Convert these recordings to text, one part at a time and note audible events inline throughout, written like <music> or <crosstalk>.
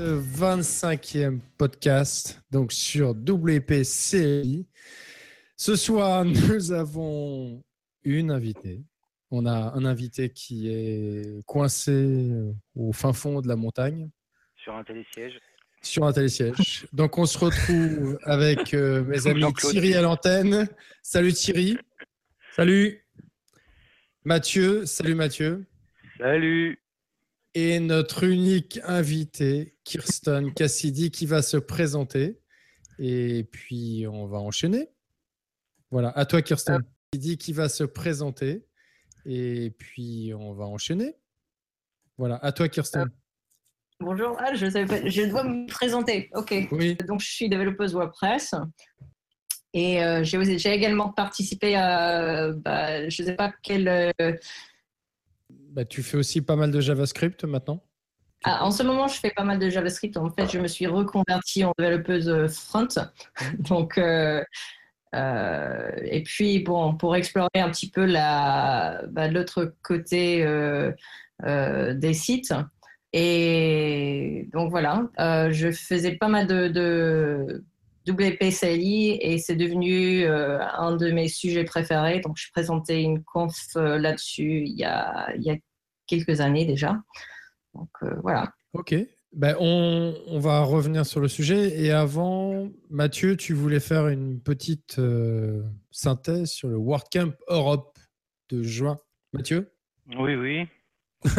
25e podcast donc sur WPCI. Ce soir, <laughs> nous avons une invitée. On a un invité qui est coincé au fin fond de la montagne. Sur un télésiège. Sur un télésiège. Donc, on se retrouve avec euh, mes amis Thierry à l'antenne. Salut Thierry. Salut. Mathieu. Salut Mathieu. Salut. Et notre unique invité, Kirsten Cassidy, qui va se présenter. Et puis, on va enchaîner. Voilà, à toi, Kirsten. Cassidy, qui va se présenter. Et puis, on va enchaîner. Voilà, à toi, Kirsten. Bonjour, ah, je, je dois me présenter. Ok. Oui. Donc, je suis développeuse WordPress. Et euh, j'ai également participé à, bah, je ne sais pas quel. Euh, bah, tu fais aussi pas mal de JavaScript maintenant ah, En ce moment, je fais pas mal de JavaScript. En fait, je me suis reconvertie en développeuse front. <laughs> Donc, euh, et puis, bon, pour explorer un petit peu bah, l'autre côté des sites. Et donc voilà, euh, je faisais pas mal de, de WPCLI et c'est devenu euh, un de mes sujets préférés. Donc je présentais une conf euh, là-dessus il, y a, il y a quelques années déjà. Donc voilà. Ok. Ben, on, on, va revenir sur le sujet. Et avant, Mathieu, tu voulais faire une petite synthèse sur le WordCamp Europe de juin. Mathieu? Oui, oui. <laughs>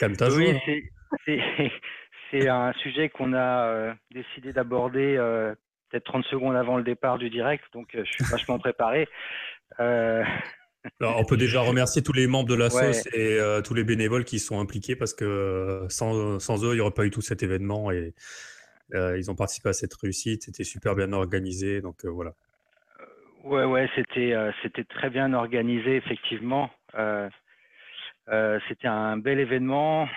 Calme ta Oui, c'est un sujet qu'on a euh, décidé d'aborder euh, peut-être 30 secondes avant le départ du direct, donc euh, je suis <laughs> vachement préparé. Alors, on peut déjà remercier tous les membres de la sauce et tous les bénévoles qui sont impliqués parce que sans, sans, eux, il n'y aurait pas eu tout cet événement et ils ont participé à cette réussite. C'était super bien organisé, donc voilà. Ouais, ouais, c'était c'était très bien organisé, effectivement. C'était un bel événement.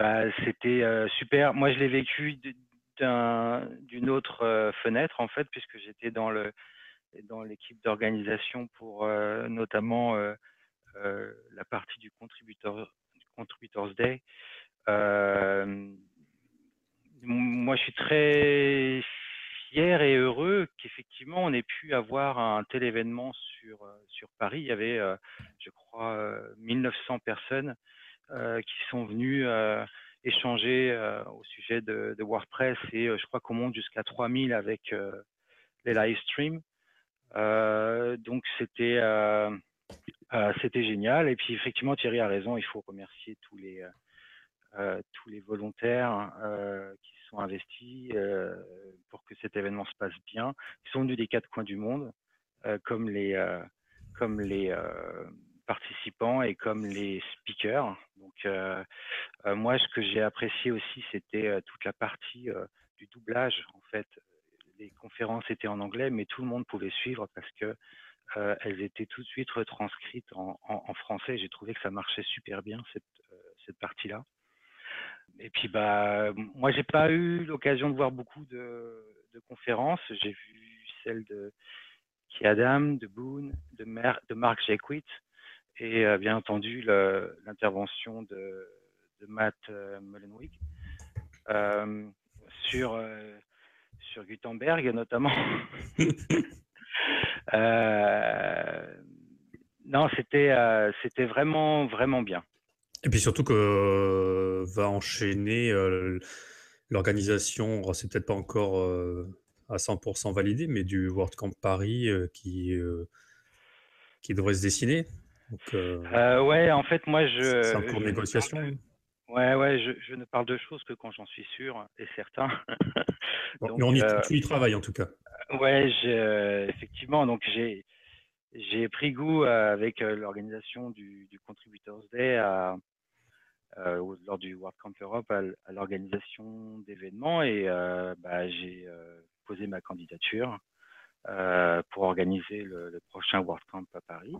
Euh, bah, c'était euh, super. Moi, je l'ai vécu d'une autre fenêtre, en fait, puisque j'étais dans l'équipe d'organisation pour notamment la partie du Contributors Day. moi, je suis très fier et heureux qu'effectivement on ait pu avoir un tel événement sur, euh, Paris. Il y avait, euh, je crois, 1900 euh, personnes qui sont venues échanger au sujet de, WordPress et je crois qu'on monte jusqu'à 3000 avec les live streams. donc c'était c'était génial. Et puis effectivement, Thierry a raison, il faut remercier tous les, tous les volontaires qui sont investis euh, pour que cet événement se passe bien. Ils sont venus des quatre coins du monde, euh, comme les, euh, comme les participants et comme les speakers. Donc, moi, ce que j'ai apprécié aussi, c'était toute la partie du doublage. En fait, les conférences étaient en anglais, mais tout le monde pouvait suivre parce que elles étaient tout de suite retranscrites en, français. J'ai trouvé que ça marchait super bien cette, cette partie-là et puis bah moi j'ai pas eu l'occasion de voir beaucoup de, conférences. J'ai vu celle de Adam, de Boone, de, de Mark et euh, bien entendu l'intervention de, Matt euh, Mullenweg euh, sur sur Gutenberg notamment. <laughs> non, c'était c'était vraiment vraiment bien. Et puis surtout que va enchaîner l'organisation, c'est peut-être pas encore à 100% validé, mais du World Camp Paris qui, qui devrait se dessiner. Donc, ouais, en fait, moi, je. C'est en cours de négociation. Ouais, ouais, je, je, ne parle de choses que quand j'en suis sûr et certain. <laughs> mais on y, tu y travailles en tout cas. Ouais, effectivement. Donc j'ai j'ai pris goût avec l'organisation du, du Contributors Day à, euh, lors du World Camp Europe à, l'organisation d'événements et euh, bah, j'ai euh, posé ma candidature pour organiser le, prochain World Camp à Paris.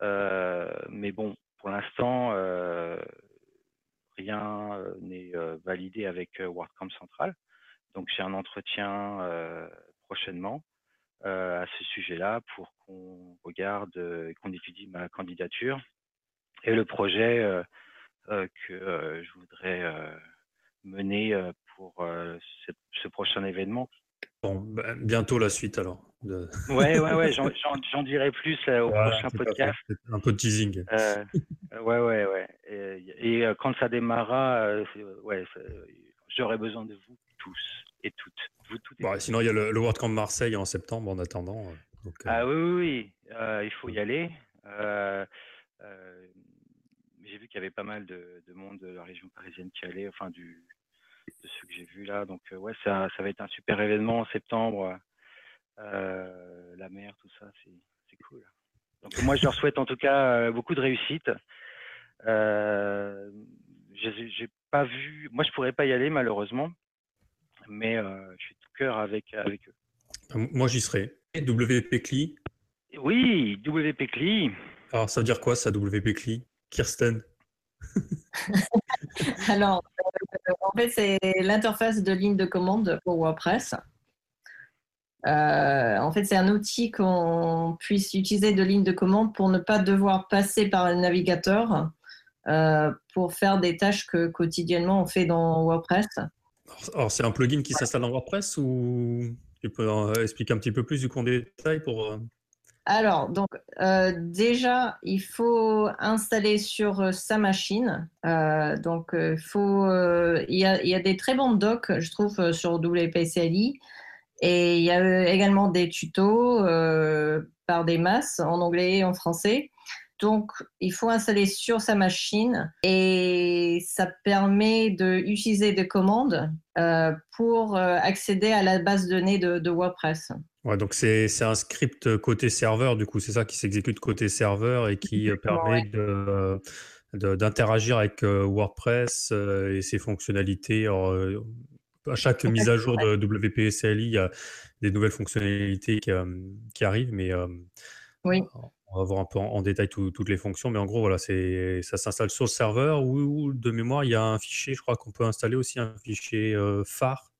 Mais bon, pour l'instant, rien n'est validé avec World Camp Central. Donc j'ai un entretien prochainement à ce sujet-là pour qu'on regarde et qu'on étudie ma candidature. Et le projet que je voudrais mener pour ce, prochain événement. Bon, bah, bientôt la suite alors. Ouais, ouais, ouais, <laughs> j'en dirai plus au prochain podcast. Un peu de teasing. ouais, ouais, ouais. Et, et quand ça démarrera, ouais, j'aurai besoin de vous tous et toutes. Vous toutes bon, sinon, il y a le, World Camp Marseille en septembre en attendant. Donc, Ah oui, oui, oui. il faut y aller. J'ai vu qu'il y avait pas mal de, de, monde de la région parisienne qui allait, enfin du, de ceux que j'ai vus là. Donc ouais, ça, ça va être un super événement en septembre. La mer, tout ça, c'est cool. Donc moi, je leur souhaite en tout cas beaucoup de réussite. Euh, j'ai pas vu, moi je pourrais pas y aller malheureusement, mais je suis tout cœur avec, avec eux. Moi j'y serai. WP CLI Oui, WP CLI. Alors ça veut dire quoi ça, WP CLI? Kirsten <laughs> Alors, euh, en fait, c'est l'interface de ligne de commande pour WordPress. Euh, en fait, c'est un outil qu'on puisse utiliser de ligne de commande pour ne pas devoir passer par le navigateur euh, pour faire des tâches que quotidiennement on fait dans WordPress. Alors, c'est un plugin qui s'installe dans WordPress ou tu peux expliquer un petit peu plus du coup en détail pour. Alors, donc, euh, déjà, il faut installer sur euh, sa machine. Euh, donc, il faut, il y, a, il y, a, des très bons docs, je trouve, sur WPCLI. Et il y a également des tutos par des masses en anglais et en français. Donc, il faut installer sur sa machine et ça permet d'utiliser des commandes pour accéder à la base de données de, de WordPress. Ouais, donc c'est un script côté serveur, du coup, c'est ça qui s'exécute côté serveur et qui euh, permet de d'interagir avec euh, WordPress euh, et ses fonctionnalités. À chaque mise à jour de WPSLI, il y a des nouvelles fonctionnalités qui, qui arrivent, mais oui. on va voir un peu en, détail toutes les fonctions. Mais en gros, voilà, ça s'installe sur le serveur ou, de mémoire, il y a un fichier, je crois qu'on peut installer aussi un fichier phare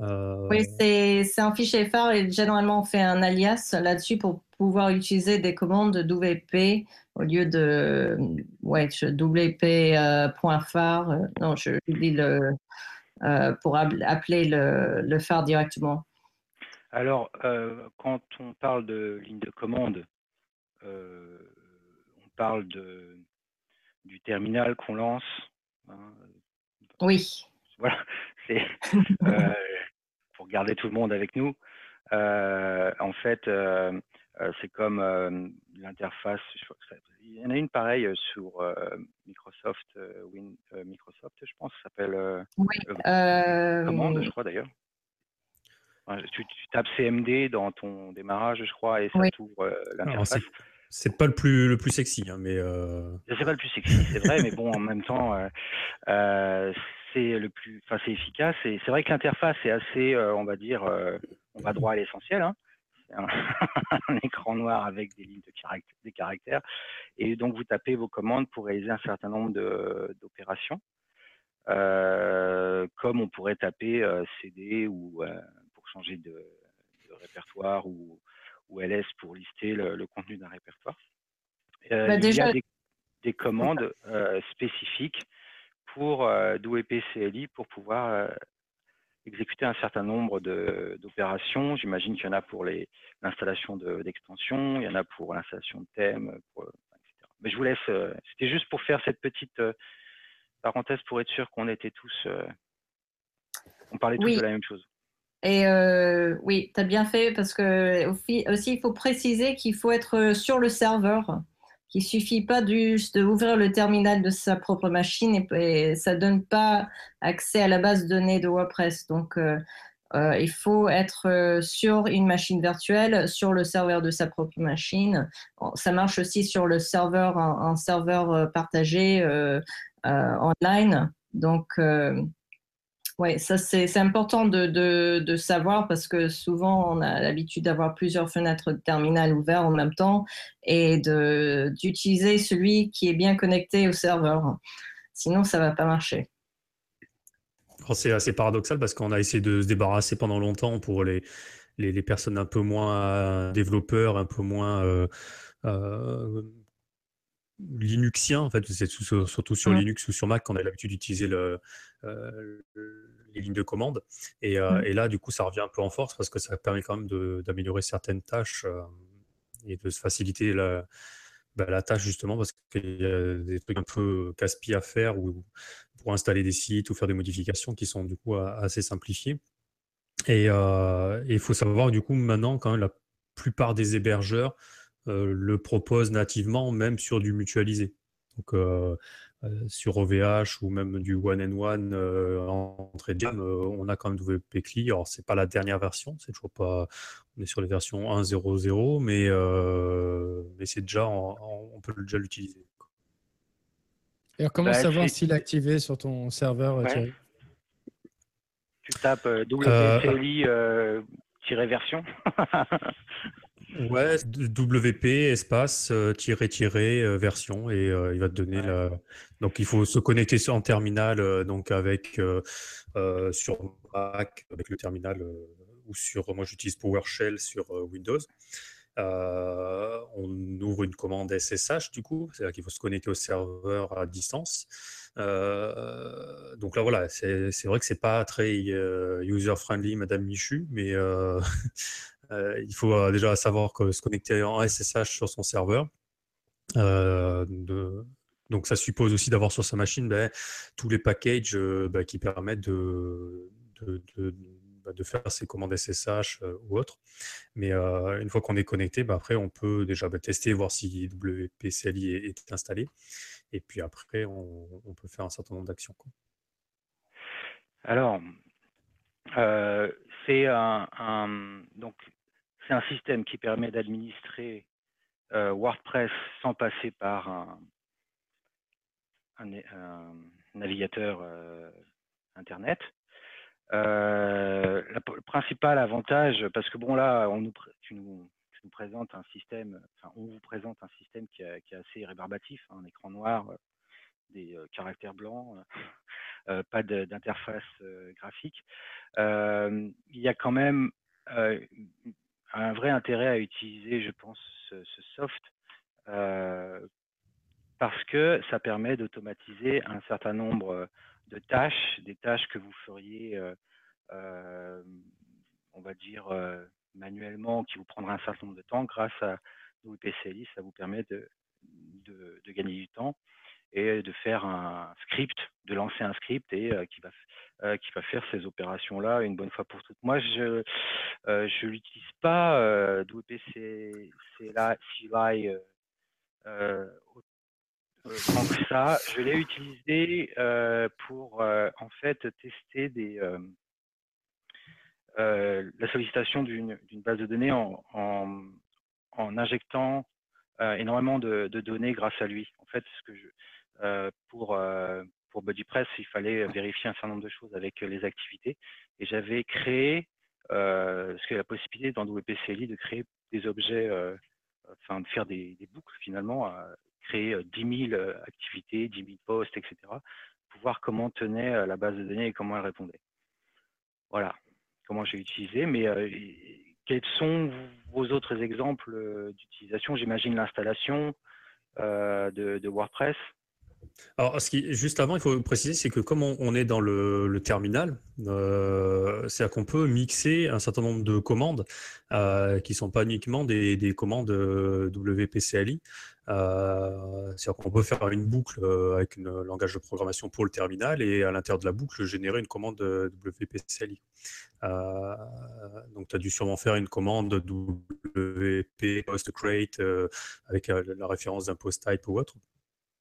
euh, oui, c'est un fichier phare et généralement on fait un alias là-dessus pour pouvoir utiliser des commandes WP au lieu de ouais, WP.phare. Euh, non, je dis le euh, pour appeler le, le, phare directement. Alors, quand on parle de ligne de commande, on parle de, du terminal qu'on lance. Hein. Oui. Voilà, <laughs> c'est <laughs> pour garder tout le monde avec nous. Euh, en fait, euh, euh, c'est comme l'interface. Il y en a une pareille sur Microsoft, Win, Microsoft, je pense, ça s'appelle oui, commande, je crois d'ailleurs. Tu, tapes CMD dans ton démarrage, je crois, et ça t'ouvre l'interface. C'est pas le plus le plus sexy, hein, mais. C'est pas le plus sexy, c'est vrai, mais bon, en même temps, c'est le plus, enfin c'est efficace. Et c'est vrai que l'interface est assez, euh, on va dire, euh, on va droit à l'essentiel. Hein. C'est <laughs> un, écran noir avec des lignes de caractères, des caractères. Et donc vous tapez vos commandes pour réaliser un certain nombre d'opérations. Euh, comme on pourrait taper CD ou pour changer de, répertoire ou, ou, LS pour lister le, contenu d'un répertoire. Bah, il y a des, des commandes spécifiques pour euh, CLI pour pouvoir euh, exécuter un certain nombre d'opérations. J'imagine qu'il y en a pour l'installation d'extensions, il y en a pour l'installation de thèmes, etc. Mais je vous laisse, euh, c'était juste pour faire cette petite euh, parenthèse pour être sûr qu'on était tous, on parlait tous de la même chose. Et oui, tu as bien fait parce que aussi, il faut préciser qu'il faut être sur le serveur qu'il suffit pas juste d'ouvrir le terminal de sa propre machine et, ça donne pas accès à la base de données de WordPress. Donc, euh, euh, il faut être euh, sur une machine virtuelle, sur le serveur de sa propre machine. Ça marche aussi sur le serveur, un, serveur partagé online. Donc, oui, ça c'est important de, de, savoir parce que souvent on a l'habitude d'avoir plusieurs fenêtres de terminal ouvertes en même temps et d'utiliser celui qui est bien connecté au serveur. Sinon, ça ne va pas marcher. C'est assez paradoxal parce qu'on a essayé de se débarrasser pendant longtemps pour les, les, personnes un peu moins développeurs, un peu moins euh, euh, linuxien. En fait, c'est surtout sur Linux ou sur Mac qu'on a l'habitude d'utiliser le, les lignes de commande. Et, et, là, du coup, ça revient un peu en force parce que ça permet quand même d'améliorer certaines tâches et de se faciliter la, bah, la tâche justement parce qu'il y a des trucs un peu casse-pieds à faire ou pour installer des sites ou faire des modifications qui sont du coup assez simplifiées. Et il faut savoir du coup maintenant quand même la plupart des hébergeurs le proposent nativement même sur du mutualisé. Donc sur OVH ou même du one and one entrée de gamme, on a quand même WP CLI. Alors c'est pas la dernière version, c'est toujours pas, on est sur les versions 1.0.0, mais mais c'est déjà, on peut déjà l'utiliser. Alors, comment bah, savoir s'il est activé sur ton serveur, Thierry? Tu tapes WPCLI-version <laughs> Ouais, WP espace euh, tiré tiré euh, version et euh, il va te donner la. Donc il faut se connecter en terminal donc avec sur Mac avec le terminal ou sur moi j'utilise PowerShell sur Windows. on ouvre une commande SSH du coup, c'est-à-dire qu'il faut se connecter au serveur à distance. donc là voilà, c'est vrai que c'est pas très user friendly, Madame Michu, mais Euh, <laughs> il faut euh, déjà savoir que se connecter en SSH sur son serveur. Euh, donc ça suppose aussi d'avoir sur sa machine ben, tous les packages ben, qui permettent de, ben, de, faire ses commandes SSH ou autres. Mais une fois qu'on est connecté, après on peut déjà tester, voir si WPCLI est, installé. Et puis après, on, peut faire un certain nombre d'actions. Alors, c'est un, donc c'est un système qui permet d'administrer euh, WordPress sans passer par un, navigateur euh, Internet. Euh, le principal avantage, parce que bon là, on tu, nous, présentes un système, enfin on vous présente un système qui, est assez rébarbatif, hein, un écran noir, des caractères blancs, pas d'interface graphique. il y a quand même un vrai intérêt à utiliser, je pense, ce, soft euh, parce que ça permet d'automatiser un certain nombre de tâches, des tâches que vous feriez, euh, euh, on va dire, manuellement, qui vous prendra un certain nombre de temps. Grâce à WPCLI, ça vous permet de, de gagner du temps et de faire un script, de lancer un script et qui va euh, qui va faire ces opérations-là une bonne fois pour toutes. Moi, je euh, l'utilise pas euh, WP CLI euh, autant que ça. Je l'ai utilisé pour en fait tester des la sollicitation d'une base de données en, en, en injectant énormément de, de, données grâce à lui. En fait, ce que je, pour pour BuddyPress, il fallait vérifier un certain nombre de choses avec les activités. Et j'avais créé, euh, la possibilité dans WPCLI de créer des objets, euh, enfin de faire des, boucles finalement, créer 10 000 activités, 10 000 posts, etc. Pour voir comment tenait la base de données et comment elle répondait. Voilà comment j'ai utilisé. Mais euh, quels sont vos autres exemples d'utilisation? J'imagine l'installation de, WordPress. Alors, ce qui, juste avant, il faut préciser, c'est que comme on, est dans le, terminal, euh, c'est-à-dire qu'on peut mixer un certain nombre de commandes euh, qui ne sont pas uniquement des, commandes euh, WPCLI. c'est-à-dire qu'on peut faire une boucle avec un langage de programmation pour le terminal et à l'intérieur de la boucle, générer une commande WPCLI. donc, tu as dû sûrement faire une commande WP post create avec la référence d'un post type ou autre.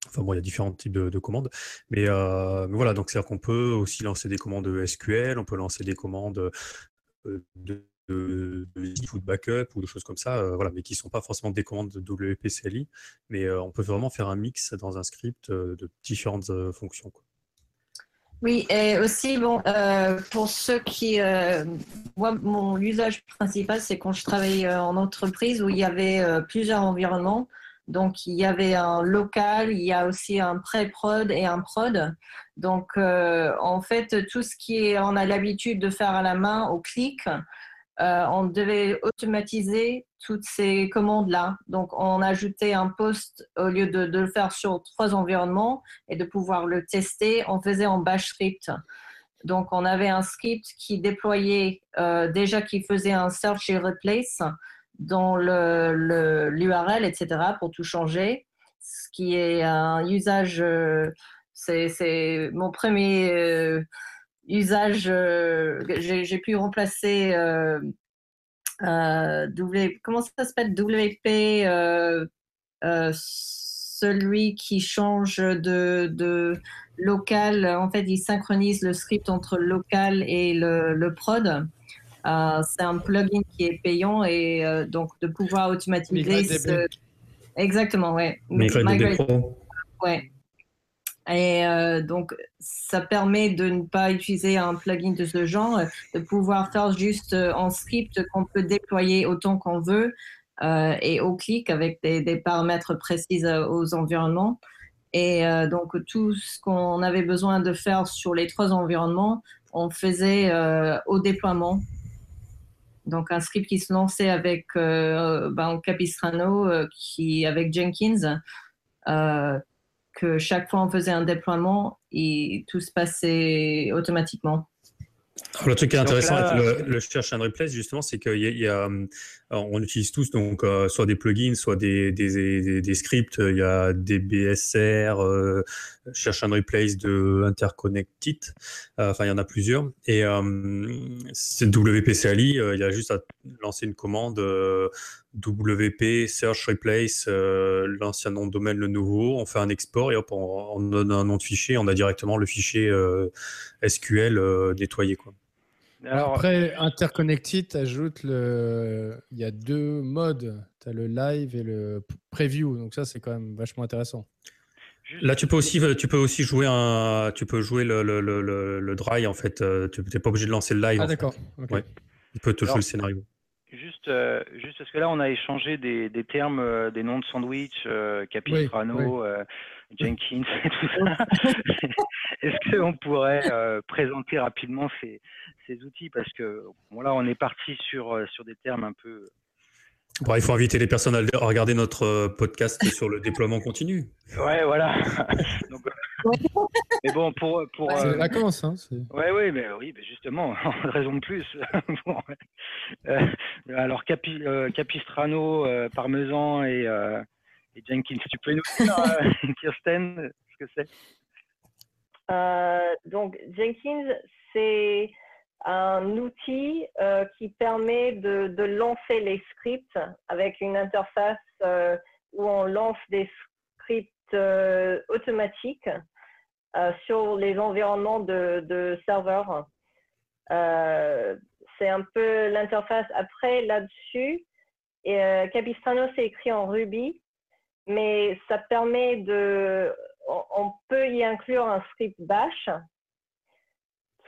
Enfin bon, il y a différents types de, commandes. Euh, mais, voilà, donc c'est-à-dire qu'on peut aussi lancer des commandes SQL, on peut lancer des commandes euh, de, de, ou de backup ou de choses comme ça, euh, voilà, mais qui ne sont pas forcément des commandes de WPCLI. Mais on peut vraiment faire un mix dans un script de différentes fonctions. Oui, et aussi, bon, pour ceux qui. moi, mon usage principal, c'est quand je travaille en entreprise où il y avait plusieurs environnements. Donc, il y avait un local, il y a aussi un pré-prod et un prod. Donc, euh, en fait, tout ce qui on a l'habitude de faire à la main, au clic, euh, on devait automatiser toutes ces commandes-là. Donc, on ajoutait un post au lieu de, de, le faire sur trois environnements et de pouvoir le tester, on faisait en bash script. Donc, on avait un script qui déployait, euh, déjà qui faisait un search et replace dans l'URL, etc., pour tout changer. Ce qui est un usage, euh, c'est mon premier euh, usage. Euh, j'ai pu remplacer w, comment ça s'appelle WP, celui qui change de, de, local. En fait, il synchronise le script entre local et le, le prod. Euh, c'est un plugin qui est payant et euh, donc de pouvoir automatiser. Ce... Exactement, ouais. Ouais. Et euh, donc, ça permet de ne pas utiliser un plugin de ce genre, de pouvoir faire juste en script qu'on peut déployer autant qu'on veut euh, et au clic avec des, des, paramètres précis aux environnements. Et euh, donc, tout ce qu'on avait besoin de faire sur les trois environnements, on faisait au déploiement donc un script qui se lançait avec euh, ben, Capistrano, euh, qui, avec Jenkins, euh, que chaque fois on faisait un déploiement et tout se passait automatiquement. le truc qui est intéressant avec le, le Search and Replace, justement, c'est qu'on y a, on utilise tous donc soit des plugins, soit des, des, des, scripts. Il y a des BSR, euh, Search and Replace de Interconnected. enfin, il y en a plusieurs. Et c'est WP CLI. il y a juste à lancer une commande WP Search Replace, l'ancien nom de domaine, le nouveau. On fait un export et hop, on, on donne un nom de fichier. On a directement le fichier SQL nettoyé, quoi. Alors, Après, Interconnected ajoute le. Il y a deux modes. Tu as le live et le preview. Donc, ça, c'est quand même vachement intéressant. Là, tu peux aussi, tu peux aussi jouer un, tu peux jouer le, le, le, le dry en fait. Tu n'es pas obligé de lancer le live. Ah d'accord. Ouais. Il peut te jouer le scénario. Juste, euh, juste parce que là, on a échangé des, des termes, euh, des noms de sandwich, euh, Capistrano, oui, oui. Euh, Jenkins et tout ça. <laughs> <laughs> Est-ce qu'on pourrait euh, présenter rapidement ces, ces, outils? Parce que bon, là, on est parti sur, euh, sur des termes un peu. Bon, il faut inviter les personnes à regarder notre podcast sur le déploiement continu. <laughs> Ouais, voilà. Donc, mais bon, pour. pour c'est les vacances, hein. Ouais, ouais, mais oui, mais justement, raison de plus. bon, euh, alors, Capi, euh, Capistrano, euh, Parmesan et, et, Jenkins, tu peux nous dire, <laughs> Kirsten, ce que c'est? Donc, Jenkins, c'est un outil qui permet de, de, lancer les scripts avec une interface où on lance des scripts automatiques euh, sur les environnements de, de serveurs. Euh, c'est un peu l'interface. Après, là-dessus, euh, Capistrano, c'est écrit en Ruby, mais ça permet de. On, peut y inclure un script bash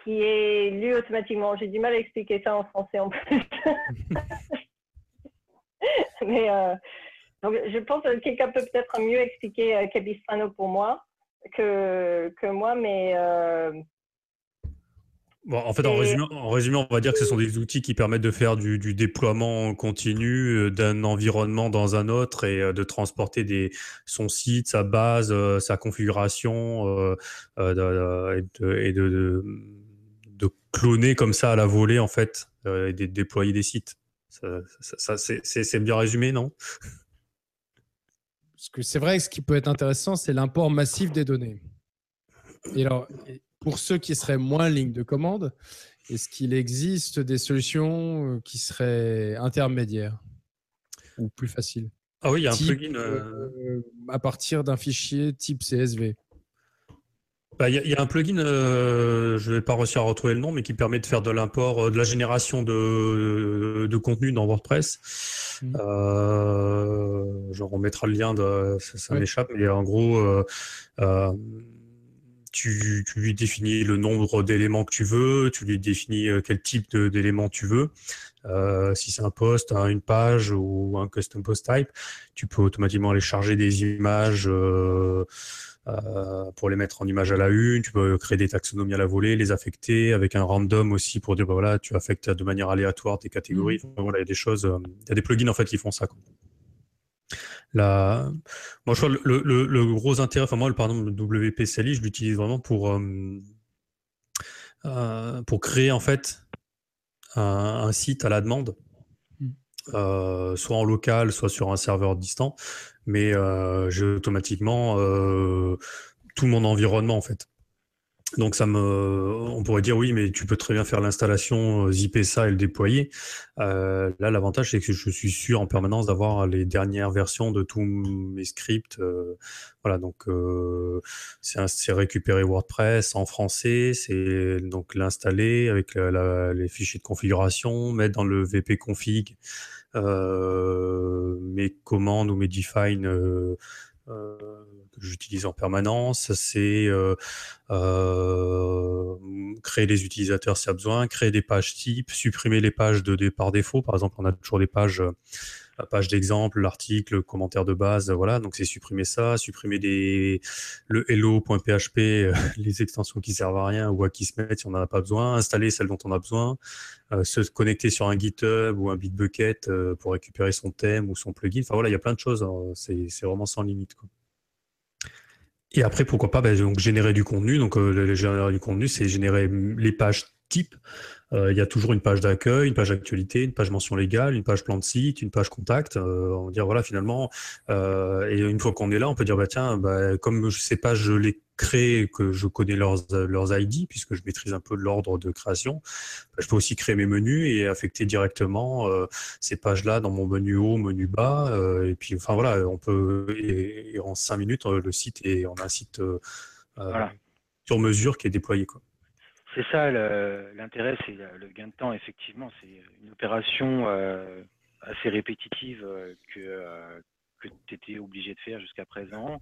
qui est lu automatiquement. J'ai du mal à expliquer ça en français en plus. <laughs> mais euh, donc, je pense que quelqu'un peut peut-être mieux expliquer Capistrano pour moi que, que moi, mais. Euh... Bon, en fait, en, résumé, en résumé, on va dire que ce sont des outils qui permettent de faire du, du déploiement continu euh, d'un environnement dans un autre et euh, de transporter des, son site, sa base, euh, sa configuration euh, euh, et, de, et de, de, de, cloner comme ça à la volée, en fait, et de déployer des sites. Ça, ça, ça c'est bien résumé, non? Parce que c'est vrai que ce qui peut être intéressant, c'est l'import massif des données. Et alors, pour ceux qui seraient moins ligne de commande, est-ce qu'il existe des solutions euh, qui seraient intermédiaires ou plus faciles? Ah oui, il y a un plugin. Euh... Euh, à partir d'un fichier type CSV. Bah, il bah, y, y, a un plugin, euh, je ne vais pas réussir à retrouver le nom, mais qui permet de faire de l'import, euh, de la génération de, de contenu dans WordPress. Mmh. Euh, genre, on mettra le lien, de, ça, m'échappe, mais en gros, tu, tu, lui définis le nombre d'éléments que tu veux, tu lui définis euh, quel type d'éléments tu veux. si c'est un post, une page ou un custom post type, tu peux automatiquement aller charger des images pour les mettre en image à la une. Tu peux créer des taxonomies à la volée, les affecter avec un random aussi pour dire bah, voilà, tu affectes de manière aléatoire tes catégories. Mmh. voilà, il y a des choses, il y a des plugins en fait qui font ça. La... Moi, je crois le, le, gros intérêt, enfin moi, le, pardon, le WPCLI, je l'utilise vraiment pour, pour créer en fait un, site à la demande, hmm. euh, soit en local, soit sur un serveur distant, mais euh, j'ai automatiquement euh, tout mon environnement en fait. Donc ça me, on pourrait dire oui, mais tu peux très bien faire l'installation, euh, zipper ça et le déployer. Euh, là, l'avantage c'est que je suis sûr en permanence d'avoir les dernières versions de tous mes scripts. Euh, voilà, donc c'est récupérer WordPress en français, c'est donc l'installer avec les fichiers de configuration, mettre dans le VP config mes commandes ou mes define j'utilise en permanence, c'est euh, euh, créer des utilisateurs s'il y a besoin, créer des pages types, supprimer les pages de par défaut. Par exemple, on a toujours des pages la page d'exemple, l'article, le commentaire de base, voilà. Donc c'est supprimer ça, supprimer le hello.php, euh, <laughs> les extensions qui servent à rien ou à qui se mettre si on n'en a pas besoin, installer celles dont on a besoin, euh, se connecter sur un GitHub ou un Bitbucket euh, pour récupérer son thème ou son plugin. Enfin voilà, il y a plein de choses. Hein. C'est vraiment sans limite. Quoi. Et après, pourquoi pas ben, donc, générer du contenu. Donc, euh, générer du contenu, c'est générer les pages type. Euh, il y a toujours une page d'accueil, une page actualité, une page mention légale, une page plan de site, une page contact. Euh, on va dire voilà finalement. Euh, et une fois qu'on est là, on peut dire bah tiens, bah, comme ces pages je les crée, que je connais leurs leurs ID puisque je maîtrise un peu l'ordre de création, bah, je peux aussi créer mes menus et affecter directement ces pages-là dans mon menu haut, menu bas. et puis enfin voilà, on peut et, en cinq minutes le site et on a un site sur mesure qui est déployé quoi. C'est ça l'intérêt, c'est le gain de temps, effectivement. C'est une opération euh, assez répétitive euh, que, euh, que tu étais obligé de faire jusqu'à présent.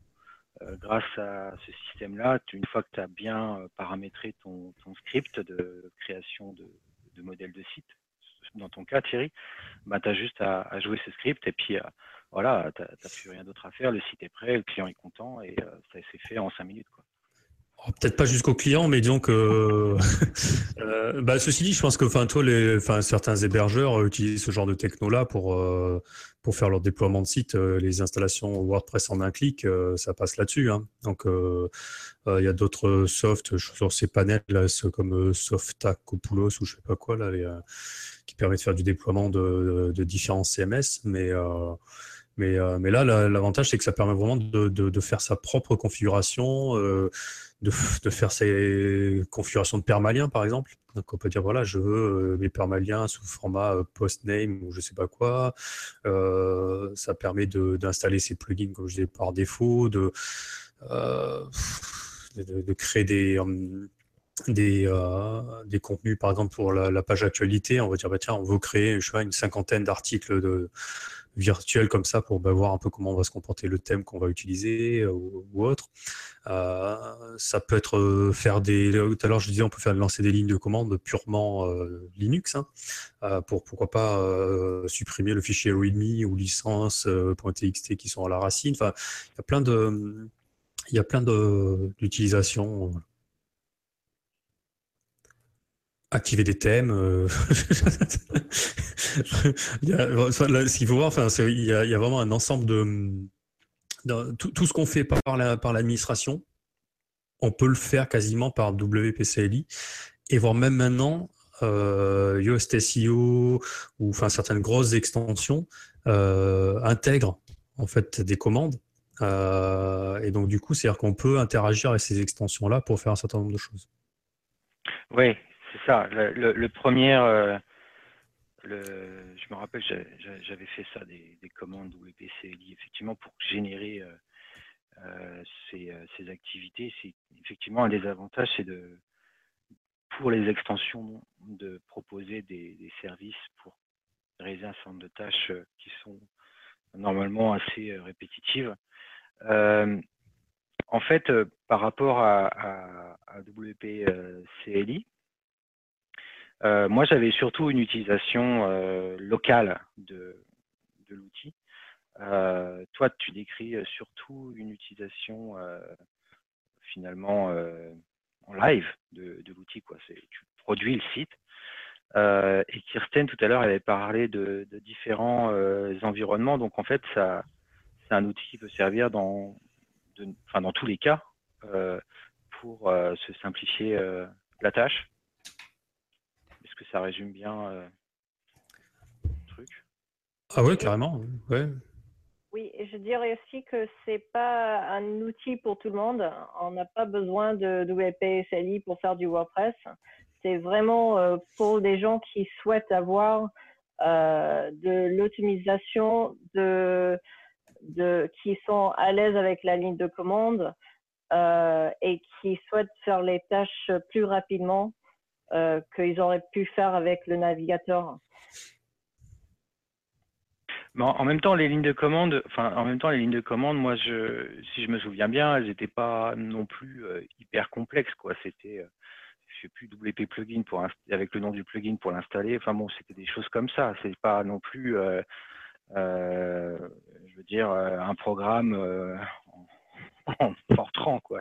grâce à ce système-là, une fois que tu as bien paramétré ton, script de création de, de modèle de site, dans ton cas, Thierry, bah, tu as juste à, jouer ce script et puis voilà, tu n'as plus rien d'autre à faire. Le site est prêt, le client est content et ça s'est fait en cinq minutes. Quoi. Oh, peut-être pas jusqu'au client, mais disons que. euh, <laughs> bah, ceci dit, je pense que les, certains hébergeurs euh, utilisent ce genre de techno-là pour, euh, pour faire leur déploiement de site. Euh, les installations WordPress en un clic, ça passe là-dessus. Hein. Donc, il y a d'autres softs sur ces panels comme Softac-Copoulos ou je sais pas quoi, là, qui permet de faire du déploiement de, de différents CMS. Mais. Mais, mais, là, l'avantage, c'est que ça permet vraiment de, de, faire sa propre configuration, euh, de, faire ses configurations de permalien, par exemple. Donc, on peut dire, voilà, je veux euh, mes permaliens sous format euh, postname ou je sais pas quoi. Euh, ça permet d'installer ces plugins, comme je disais, par défaut, de, euh, de, créer des, des, euh, des contenus, par exemple, pour la, la, page actualité. On va dire, bah, tiens, on veut créer, je sais pas, une cinquantaine d'articles de virtuel comme ça pour bah, voir un peu comment va se comporter le thème qu'on va utiliser euh, ou, autre. Euh, ça peut être euh, faire des. Tout à l'heure, je disais, on peut faire lancer des lignes de commande purement Linux hein, pour pourquoi pas supprimer le fichier readme ou licence.txt qui sont à la racine. Enfin, il y a plein de il y a plein d'utilisations activer des thèmes. Euh... <laughs> il ce qu'il faut voir, enfin, il y, a, vraiment un ensemble de, tout, ce qu'on fait par la, par l'administration, on peut le faire quasiment par WPCLI et voir même maintenant euh, Yoast SEO ou enfin certaines grosses extensions euh, intègrent en fait des commandes euh, et donc du coup c'est à dire qu'on peut interagir avec ces extensions là pour faire un certain nombre de choses. Oui, c'est ça. Le, premier, euh, je me rappelle, j'avais fait ça, des, commandes WPCLI, effectivement, pour générer euh, euh, ces, activités. Effectivement un des avantages, c'est de pour les extensions de proposer des, services pour réaliser un certain nombre de tâches qui sont normalement assez répétitives. en fait, par rapport à, à WPCLI, euh, moi, j'avais surtout une utilisation euh, locale de, l'outil. Euh, toi, tu décris surtout une utilisation finalement en live de, l'outil. Tu produis le site. et Kirsten, tout à l'heure, avait parlé de, différents environnements. Donc, en fait, c'est un outil qui peut servir dans, enfin, dans tous les cas pour se simplifier la tâche. Que ça résume bien le truc Ah ouais, carrément. Ouais. Oui, je dirais aussi que c'est pas un outil pour tout le monde. On n'a pas besoin de WP SLI pour faire du WordPress. C'est vraiment euh, pour des gens qui souhaitent avoir euh, de l'automatisation, de, de, qui sont à l'aise avec la ligne de commande euh, et qui souhaitent faire les tâches plus rapidement qu'ils auraient pu faire avec le navigateur en même temps, les lignes de commande, enfin, en même temps, les lignes de commande, moi, si je me souviens bien, elles n'étaient pas non plus euh, hyper complexes, quoi. C'était, euh, je sais plus, WP plugin pour avec le nom du plugin pour l'installer. Enfin bon, c'était des choses comme ça. C'est pas non plus, euh, je veux dire, un programme en <laughs> Fortran, quoi.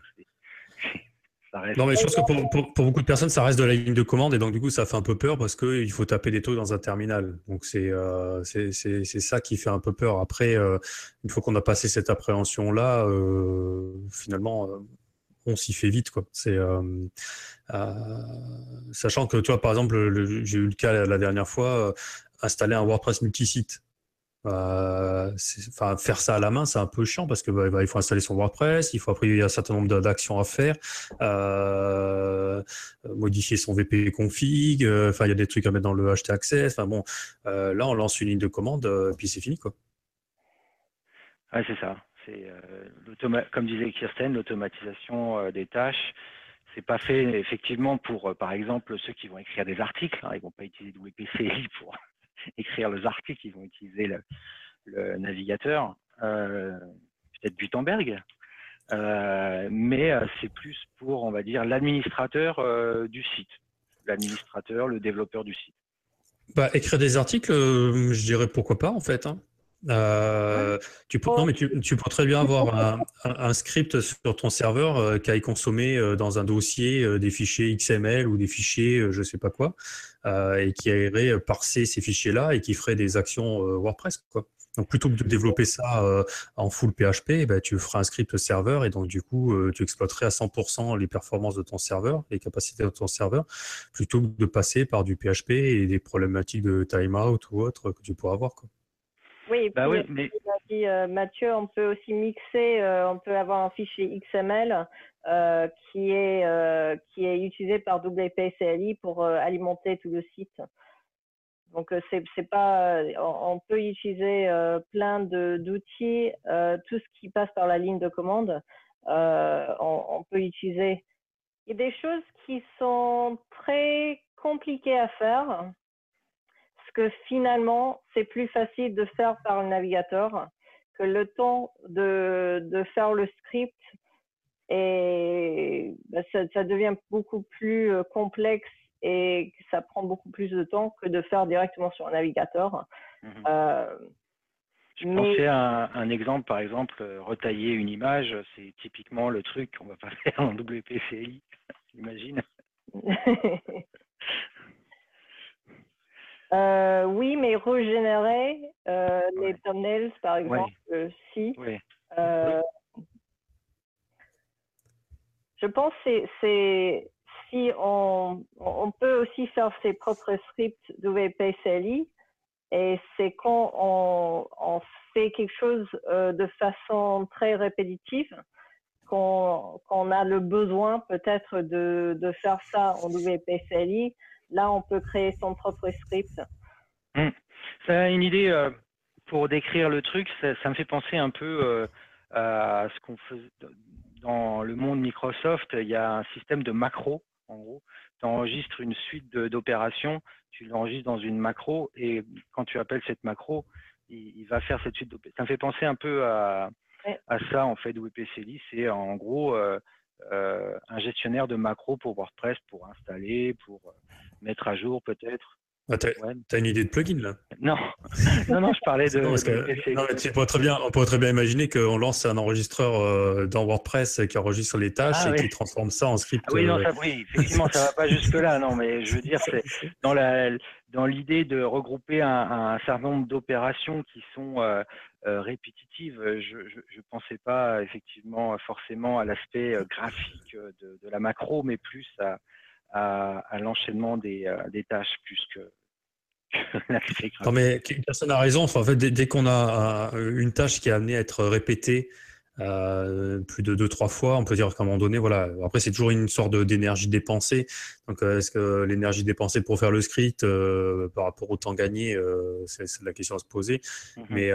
Non, mais je pense que pour, beaucoup de personnes, ça reste de la ligne de commande et donc du coup, ça fait un peu peur parce qu'il faut taper des taux dans un terminal. Donc c'est euh, c'est ça qui fait un peu peur. Après, euh, une fois qu'on a passé cette appréhension-là, euh, finalement, euh, on s'y fait vite. quoi. C'est Sachant que toi, par exemple, j'ai eu le cas la dernière fois, installer un WordPress multisite. Euh, enfin, faire ça à la main, c'est un peu chiant parce que bah, bah il faut installer son WordPress, il faut après il y a un certain nombre d'actions à faire, euh, modifier son VP config, euh, il y a des trucs à mettre dans le HT access. Enfin bon, là on lance une ligne de commande puis c'est fini quoi. Ouais, c'est ça. C'est comme disait Kirsten, l'automatisation des tâches. C'est pas fait effectivement pour, par exemple, ceux qui vont écrire des articles. Hein, ils vont pas utiliser WPCI pour écrire les articles, ils vont utiliser le, navigateur, euh, peut-être Gutenberg. Euh, mais euh, c'est plus pour, on va dire, l'administrateur du site, l'administrateur, le développeur du site. Bah, écrire des articles, je dirais pourquoi pas en fait. Hein. tu peux, non, mais tu, très bien avoir un, script sur ton serveur qui aille consommer dans un dossier des fichiers XML ou des fichiers je sais pas quoi, et qui irait parser ces fichiers-là et qui ferait des actions euh, WordPress. Quoi. Donc plutôt que de développer ça euh, en full PHP, eh ben, tu feras un script serveur et donc du coup tu exploiterais à 100% les performances de ton serveur, les capacités de ton serveur, plutôt que de passer par du PHP et des problématiques de timeout ou autre que tu pourras avoir. Quoi. Oui, bah oui mais... dit, Mathieu, on peut aussi mixer, on peut avoir un fichier XML euh, qui, est, euh, qui est utilisé par WPCLI pour euh, alimenter tout le site. Donc, c'est, pas, on peut utiliser plein d'outils, tout ce qui passe par la ligne de commande, on, on, peut utiliser. Il y a des choses qui sont très compliquées à faire, que finalement, c'est plus facile de faire par le navigateur que le temps de, de faire le script et bah, ça, devient beaucoup plus euh, complexe et ça prend beaucoup plus de temps que de faire directement sur un navigateur. Mhm. Euh, je pensais à un, exemple, par exemple, euh, retailler une image, c'est typiquement le truc qu'on va pas <laughs> faire en WPCI, j'imagine. <laughs> oui, mais régénérer les thumbnails, par exemple, si. Je pense que c'est si on, on, peut aussi faire ses propres scripts WPCLI et c'est quand on, on, fait quelque chose euh, de façon très répétitive qu'on a le besoin peut-être de, de, faire ça en WPCLI. Là, on peut créer son propre script. Mmh. Ça a une idée euh, pour décrire le truc, ça, ça, me fait penser un peu euh, à ce qu'on faisait dans le monde Microsoft, il y a un système de macro. En gros, tu enregistres une suite d'opérations, tu l'enregistres dans une macro et quand tu appelles cette macro, il, va faire cette suite d'opérations. Ça me fait penser un peu à, à ça en fait, WPCLI. C'est en gros euh, euh, un gestionnaire de macro pour WordPress, pour installer, pour euh, mettre à jour peut-être. Ah, t'as, as une idée de plugin là? Non, non, non, je parlais de. Non, tu pourrais très bien, on pourrait très bien imaginer qu'on lance un enregistreur euh, dans WordPress qui enregistre les tâches ah et qui transforme ça en script. Ah oui, non, ça, oui, effectivement, ça va pas <laughs> jusque là, non, mais je veux dire, c'est dans la dans l'idée de regrouper un, certain nombre d'opérations qui sont euh, euh, répétitives, je ne pensais pas effectivement forcément à l'aspect graphique de, de, la macro, mais plus à, à, à l'enchaînement des, des, tâches plus que, <laughs> non, mais personne a raison. en fait, dès, qu'on a une tâche qui est amenée à être répétée euh, plus de deux, trois fois, on peut dire qu'à un moment donné, voilà. Après, c'est toujours une sorte d'énergie dépensée. Donc, euh, est-ce que l'énergie dépensée pour faire le script euh, par rapport au temps gagné, c'est la question à se poser. Mhm. Mais,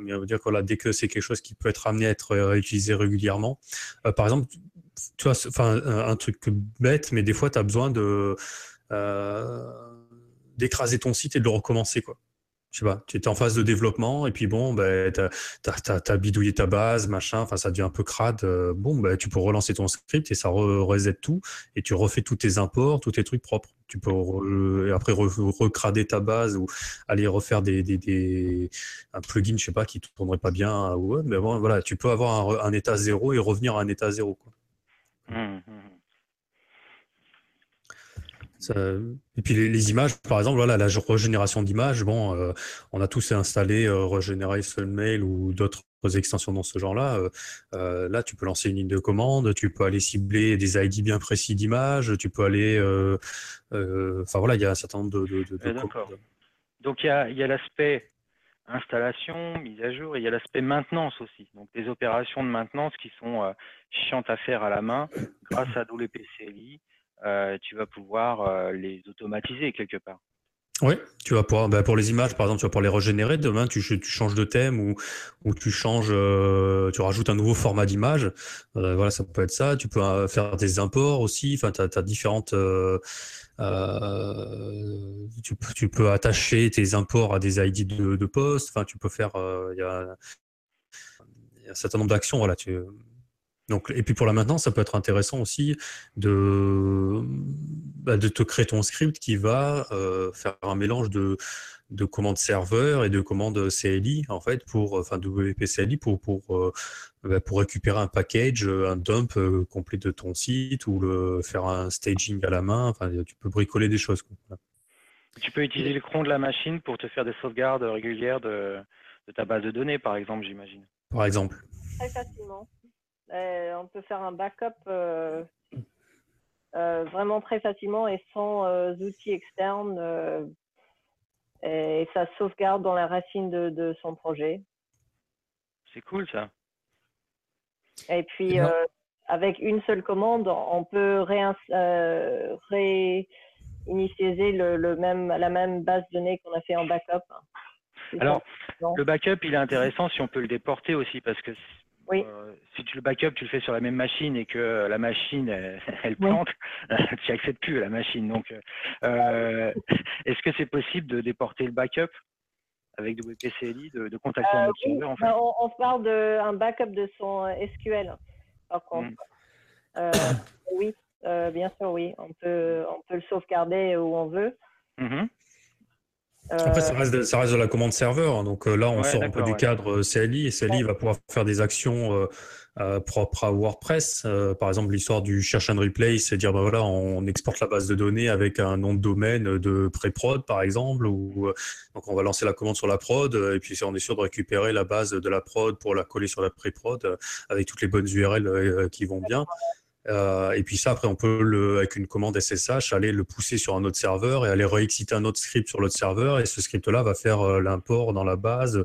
mais on veut dire que voilà, dès que c'est quelque chose qui peut être amené à être réutilisé régulièrement, par exemple, tu vois, enfin, un, truc bête, mais des fois, tu as besoin de d'écraser ton site et de le recommencer, quoi. Je sais pas, tu étais en phase de développement et puis bon, ben, tu as, bidouillé ta base, machin, enfin ça devient un peu crade. Euh, bon, ben, tu peux relancer ton script et ça reset tout et tu refais tous tes imports, tous tes trucs propres. Tu peux après recrader ta base ou aller refaire des, des, un plugin, je sais pas, qui ne tournerait pas bien. Mais bon, voilà, tu peux avoir un, état zéro et revenir à un état zéro. Et puis les, images, par exemple, voilà, la régénération d'images, bon, euh, on a tous installé euh, Mail ou d'autres extensions dans ce genre-là. Euh, là, tu peux lancer une ligne de commande, tu peux aller cibler des ID bien précis d'images, tu peux aller. Enfin voilà, il y a un certain nombre de. de, Donc il y a, y a l'aspect installation, mise à jour, et il y a l'aspect maintenance aussi. Donc des opérations de maintenance qui sont chiantes à faire à la main grâce à WPCLI. Euh, tu vas pouvoir euh, les automatiser quelque part. Oui, tu vas pouvoir, bah, pour les images, par exemple, tu vas pouvoir les régénérer. Demain, tu, changes de thème ou, tu changes, euh, tu rajoutes un nouveau format d'image. voilà, ça peut être ça. Tu peux faire des imports aussi. Enfin, tu différentes. tu, peux attacher tes imports à des ID de, de poste. Enfin, tu peux faire. Il y, a, un certain nombre d'actions. Voilà, donc, et puis pour la maintenance, ça peut être intéressant aussi de, bah, de te créer ton script qui va euh, faire un mélange de, de commandes serveur et de commandes CLI en fait pour enfin WP CLI pour pour euh, bah, pour récupérer un package, un dump euh, complet de ton site ou le faire un staging à la main. Enfin, tu peux bricoler des choses. Tu peux utiliser le cron de la machine pour te faire des sauvegardes régulières de, de ta base de données, par exemple, j'imagine. Par exemple. Très facilement. Euh, on peut faire un backup euh, euh, vraiment très facilement et sans outils externes. et ça sauvegarde dans la racine de, son projet. C'est cool ça. Et puis, avec une seule commande, on peut réinitialiser le, même, la même base de données qu'on a fait en backup. Alors, le backup, il est intéressant si on peut le déporter aussi, parce que oui. Euh, si tu le backup, tu le fais sur la même machine et que la machine, elle, plante, <laughs> tu accèdes plus à la machine. Donc, euh, est-ce que c'est possible de déporter le backup avec WPCLI, de, de contacter un autre euh, serveur en fait? On, on, parle d'un backup de son SQL, par contre. Hmm. <coughs> oui, bien sûr, oui. On peut, on peut le sauvegarder où on veut. Mm-hmm. Après, ça reste, de, ça reste, de, la commande serveur. Hein. Donc euh, là, on sort un peu du cadre euh, CLI et CLI va pouvoir faire des actions euh, propres à WordPress. par exemple, l'histoire du cherche and replace, c'est dire, bah, voilà, on exporte la base de données avec un nom de domaine de pré-prod, par exemple. Ou, donc on va lancer la commande sur la prod et puis on est sûr de récupérer la base de la prod pour la coller sur la pré-prod avec toutes les bonnes URL qui vont bien. Euh, et puis ça, après, on peut, le, avec une commande SSH, aller le pousser sur un autre serveur et aller réexciter un autre script sur l'autre serveur. Et ce script-là va faire euh, l'import dans la base.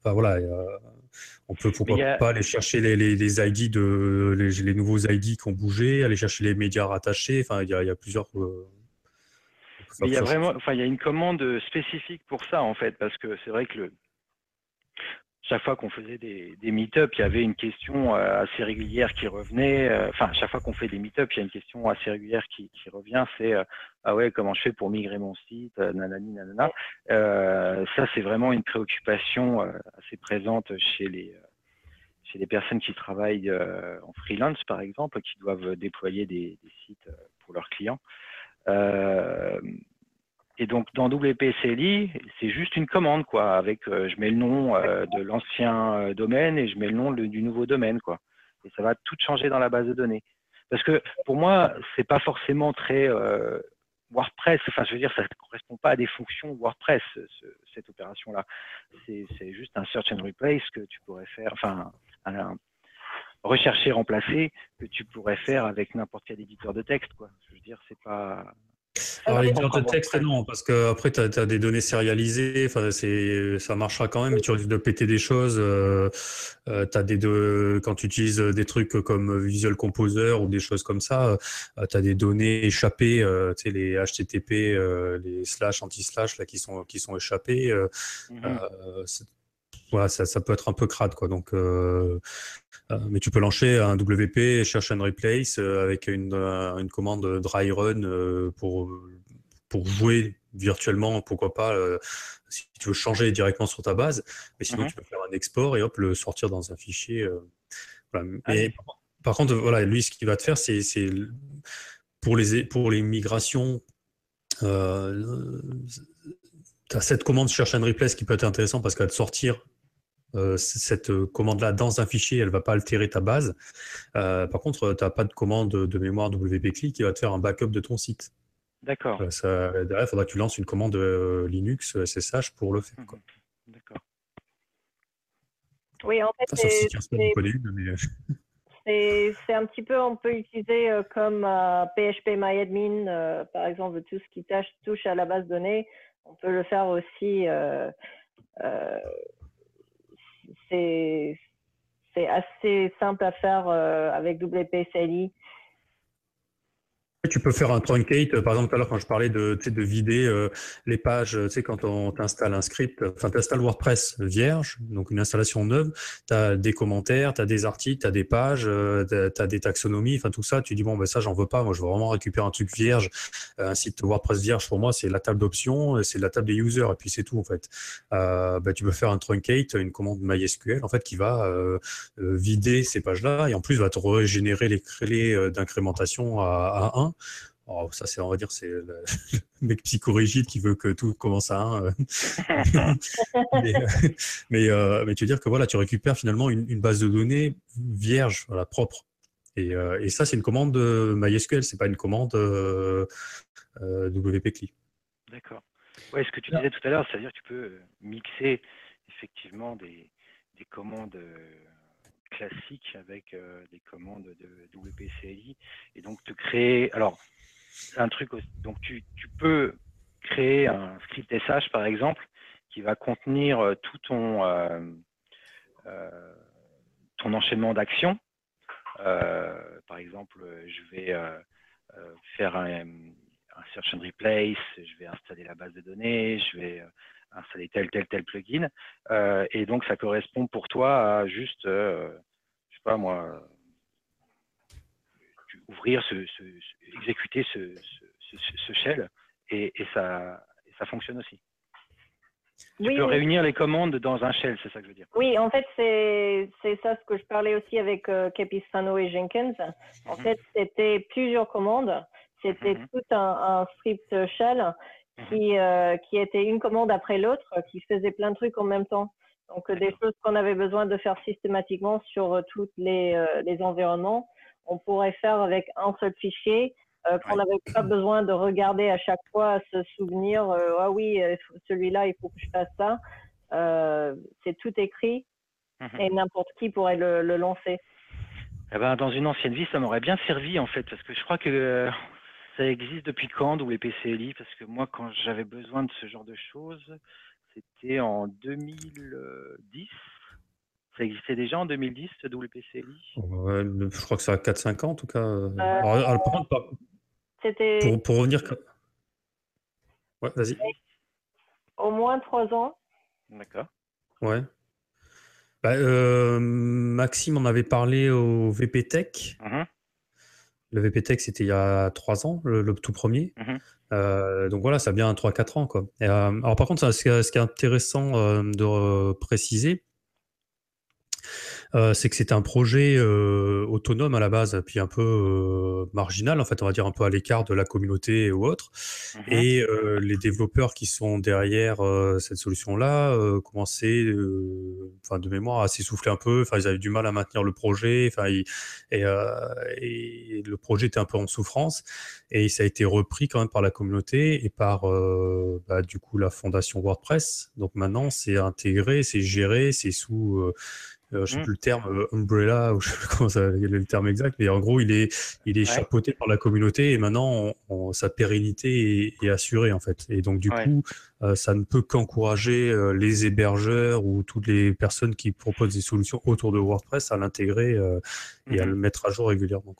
Enfin, voilà. on peut pourquoi pas aller chercher les, les, les ID de les, nouveaux ID qui ont bougé, aller chercher les médias rattachés. Enfin, il y a, il y a plusieurs. Euh, il y a vraiment, enfin, il y a une commande spécifique pour ça en fait, parce que c'est vrai que le, chaque fois qu'on faisait des, des meet-up, il y avait une question euh, assez régulière qui revenait. Euh, enfin, chaque fois qu'on fait des meet-up, il y a une question assez régulière qui, qui revient. C'est euh, ah ouais, comment je fais pour migrer mon site, nanani, nanana. ça, c'est vraiment une préoccupation assez présente chez les chez les personnes qui travaillent en freelance, par exemple, qui doivent déployer des, des sites pour leurs clients. Et donc dans WPCLI, c'est juste une commande quoi. Avec, je mets le nom de l'ancien domaine et je mets le nom du nouveau domaine quoi. Et ça va tout changer dans la base de données. Parce que pour moi, c'est pas forcément très WordPress, enfin, je veux dire, ça ne correspond pas à des fonctions WordPress, cette opération-là. C'est juste un search and replace que tu pourrais faire, enfin, un, rechercher, remplacer, que tu pourrais faire avec n'importe quel éditeur de texte, quoi. Je veux dire, c'est pas, alors, l'éditeur de texte, non, parce qu'après, tu as, des données sérialisées, enfin, ça marchera quand même, mais tu risques de péter des choses. Euh, euh as des quand tu utilises des trucs comme Visual Composer ou des choses comme ça, euh, tu as des données échappées, euh, tu sais, les HTTP, les slash, anti-slash, là, qui sont, qui sont échappés. Mhm. Voilà, ça, ça, peut être un peu crade, quoi. Donc, euh, mais tu peux lancer un WP Search and Replace euh, avec une, euh, une, commande dry run pour, pour jouer virtuellement, pourquoi pas, si tu veux changer directement sur ta base. Mais sinon, mhm. tu peux faire un export et hop, le sortir dans un fichier. Voilà. par contre, voilà, lui, ce qu'il va te faire, c'est pour les, pour les migrations. Euh, tu as cette commande Search and Replace qui peut être intéressant parce qu'elle va te sortir euh, cette commande-là dans un fichier, elle ne va pas altérer ta base. Euh, par contre, tu n'as pas de commande de mémoire WP-Click qui va te faire un backup de ton site. D'accord. Euh, derrière, il faudra que tu lances une commande Linux SSH pour le faire. Mmh. D'accord. Oui, en fait, <laughs> c'est un petit peu, on peut utiliser comme PHP par exemple, tout ce qui touche à la base de données. On peut le faire aussi c'est assez simple à faire euh, avec WPSLI tu peux faire un truncate, par exemple, tout à l'heure quand je parlais de, de vider euh, les pages, tu sais, quand on t'installe un script, enfin, tu installes WordPress vierge, donc une installation neuve, tu as des commentaires, tu as des articles, tu as des pages, euh, tu as des taxonomies, enfin tout ça, tu dis, bon, ben ça, j'en veux pas, moi, je veux vraiment récupérer un truc vierge. Euh, un site WordPress vierge, pour moi, c'est la table d'options, c'est la table des users, et puis c'est tout, en fait. Ben, tu peux faire un truncate, une commande MySQL, en fait, qui va vider ces pages-là, et en plus, va te régénérer les clés d'incrémentation à, à 1 Oh, ça, c'est, on va dire, c'est <laughs> le, mec psychorigide qui veut que tout commence à 1. <laughs> Euh. mais, euh, mais, tu veux dire que voilà, tu récupères finalement une, base de données vierge, propre. Et, euh, ça, c'est une commande MySQL, c'est pas une commande WP-CLI. D'accord. Ouais, ce que tu disais tout à l'heure, c'est-à-dire que tu peux mixer effectivement des commandes classiques avec des commandes de WPCLI et donc te créer. Alors, un truc. Donc, tu, peux créer un script SH, par exemple, qui va contenir euh, tout ton, euh, euh, ton enchaînement d'actions. par exemple, je vais faire un, search and replace, je vais installer la base de données, je vais installer tel, tel, tel plugin. et donc, ça correspond pour toi à juste, je sais pas moi, ouvrir, ce, exécuter ce, shell et, ça, ça fonctionne aussi. Tu peux réunir les commandes dans un shell, c'est ça que je veux dire. Oui, en fait, c'est ça ce que je parlais aussi avec euh, Capistrano et Jenkins. En mhm. fait, c'était plusieurs commandes. C'était mhm. tout un, script shell qui, mhm. euh, qui était une commande après l'autre, qui faisait plein de trucs en même temps. Donc, des choses qu'on avait besoin de faire systématiquement sur tous les, euh, les environnements on pourrait faire avec un seul fichier, euh, qu'on n'avait pas besoin de regarder à chaque fois, se souvenir, euh, ah oui, euh, celui-là, il faut que je fasse ça. c'est tout écrit mhm. et n'importe qui pourrait le, lancer. Eh ben, dans une ancienne vie, ça m'aurait bien servi en fait, parce que je crois que ça existe depuis quand, ou les PCLI, parce que moi, quand j'avais besoin de ce genre de choses, c'était en 2010. Ça existait déjà en 2010, ce WPCLI Je crois que ça a 4-5 ans en tout cas. Euh, alors, C'était. Pour, pour, revenir. Ouais, vas-y. Au moins 3 ans. D'accord. Ouais. Bah, euh, Maxime en avait parlé au VPTech. Mm-hmm. Le VPTech, c'était il y a 3 ans, le, tout premier. Mm-hmm. Euh, donc voilà, ça a bien 3-4 ans. Quoi. alors par contre, ce qui est intéressant de préciser, euh, c'est que c'était un projet euh, autonome à la base, puis un peu euh, marginal, en fait, on va dire un peu à l'écart de la communauté ou autre. Mmh et les développeurs qui sont derrière cette solution-là commençaient, enfin, de mémoire, à s'essouffler un peu. Enfin, ils avaient du mal à maintenir le projet. Enfin, et, et, le projet était un peu en souffrance. Et ça a été repris quand même par la communauté et par, bah, du coup, la fondation WordPress. Donc maintenant, c'est intégré, c'est géré, c'est sous euh, je ne sais mmh. plus le terme, euh, umbrella, ou je sais plus <laughs> comment ça, le terme exact, mais en gros, il est, il est chapeauté par la communauté et maintenant, sa pérennité est, assurée, en fait. Et donc, du coup, euh, ça ne peut qu'encourager les hébergeurs ou toutes les personnes qui proposent des solutions autour de WordPress à l'intégrer et à mmh le mettre à jour régulièrement.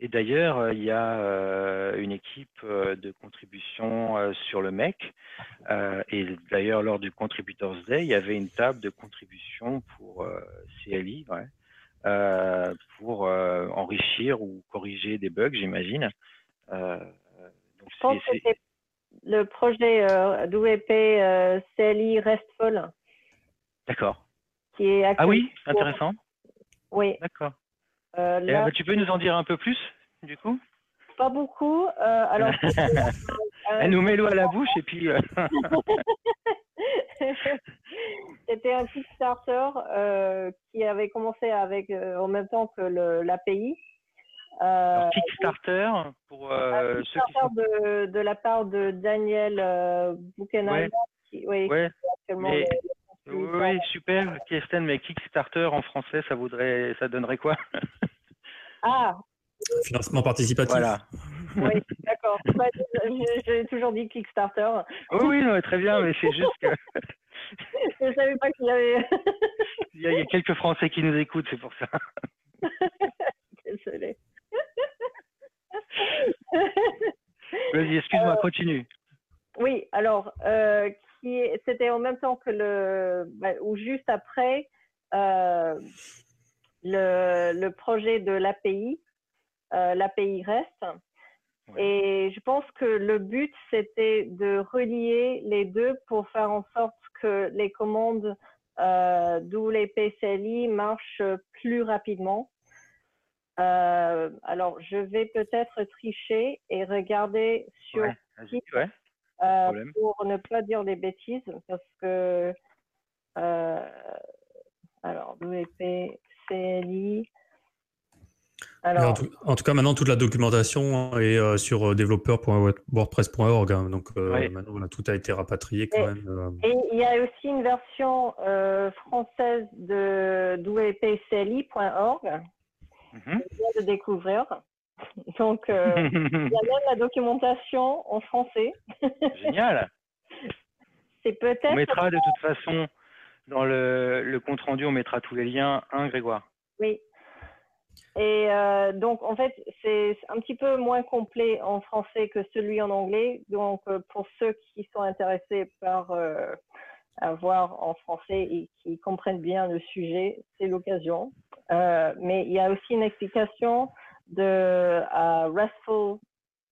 Et d'ailleurs, euh, il y a euh, une équipe euh, de contribution sur le MEC. et d'ailleurs, lors du Contributors Day, il y avait une table de contribution pour CLI, pour enrichir ou corriger des bugs, j'imagine. Je pense que c'est le projet WP CLI RESTful. D'accord. ah oui, intéressant. Oui. D'accord. Euh, eh, bah, tu peux nous en dire un peu plus, du coup? Pas beaucoup. Euh, alors, <laughs> Elle nous met l'eau à la bouche et puis. Euh, <laughs> C'était un Kickstarter qui avait commencé avec en même temps que l'API. Kickstarter pour ceux qui sont... de, de, la part de Daniel euh, Qui, oui, actuellement oui, super, Kirsten, mais Kickstarter en français, ça voudrait, ça donnerait quoi? <laughs> Ah Financement participatif. Voilà. Oui, d'accord. J'ai toujours dit Kickstarter. Oui, oui, très bien, mais c'est juste que. <laughs> Je ne savais pas qu'il y avait. <laughs> Il y, a, quelques Français qui nous écoutent, c'est pour ça. Désolé. Vas-y, excuse-moi, euh, continue. Oui, alors, euh, c'était en même temps que le, bah, ou juste après euh, le, le, projet de l'API, euh, l'API REST. Et je pense que le but, c'était de relier les deux pour faire en sorte que les commandes euh, WPCLI marchent plus rapidement. Alors, je vais peut-être tricher et regarder sur ouais, euh, pour ne pas dire des bêtises, parce que euh, alors WP CLI. Alors, en, tout, cas, maintenant, toute la documentation est euh, sur développeur.wordpress.org. Hein, donc, maintenant, tout a été rapatrié quand et, même. Et il y a aussi une version française de wpcli.org. Mm -hmm. Je viens de découvrir. Donc, euh, <laughs> il y a même la documentation en français. <laughs> Génial. C'est peut-être. On mettra de toute façon dans le, compte rendu, on mettra tous les liens. Hein, Grégoire? Oui. Et euh, donc, en fait, c'est un petit peu moins complet en français que celui en anglais. Donc, euh, pour ceux qui sont intéressés par avoir en français et qui comprennent bien le sujet, c'est l'occasion. mais il y a aussi une explication de uh, RESTful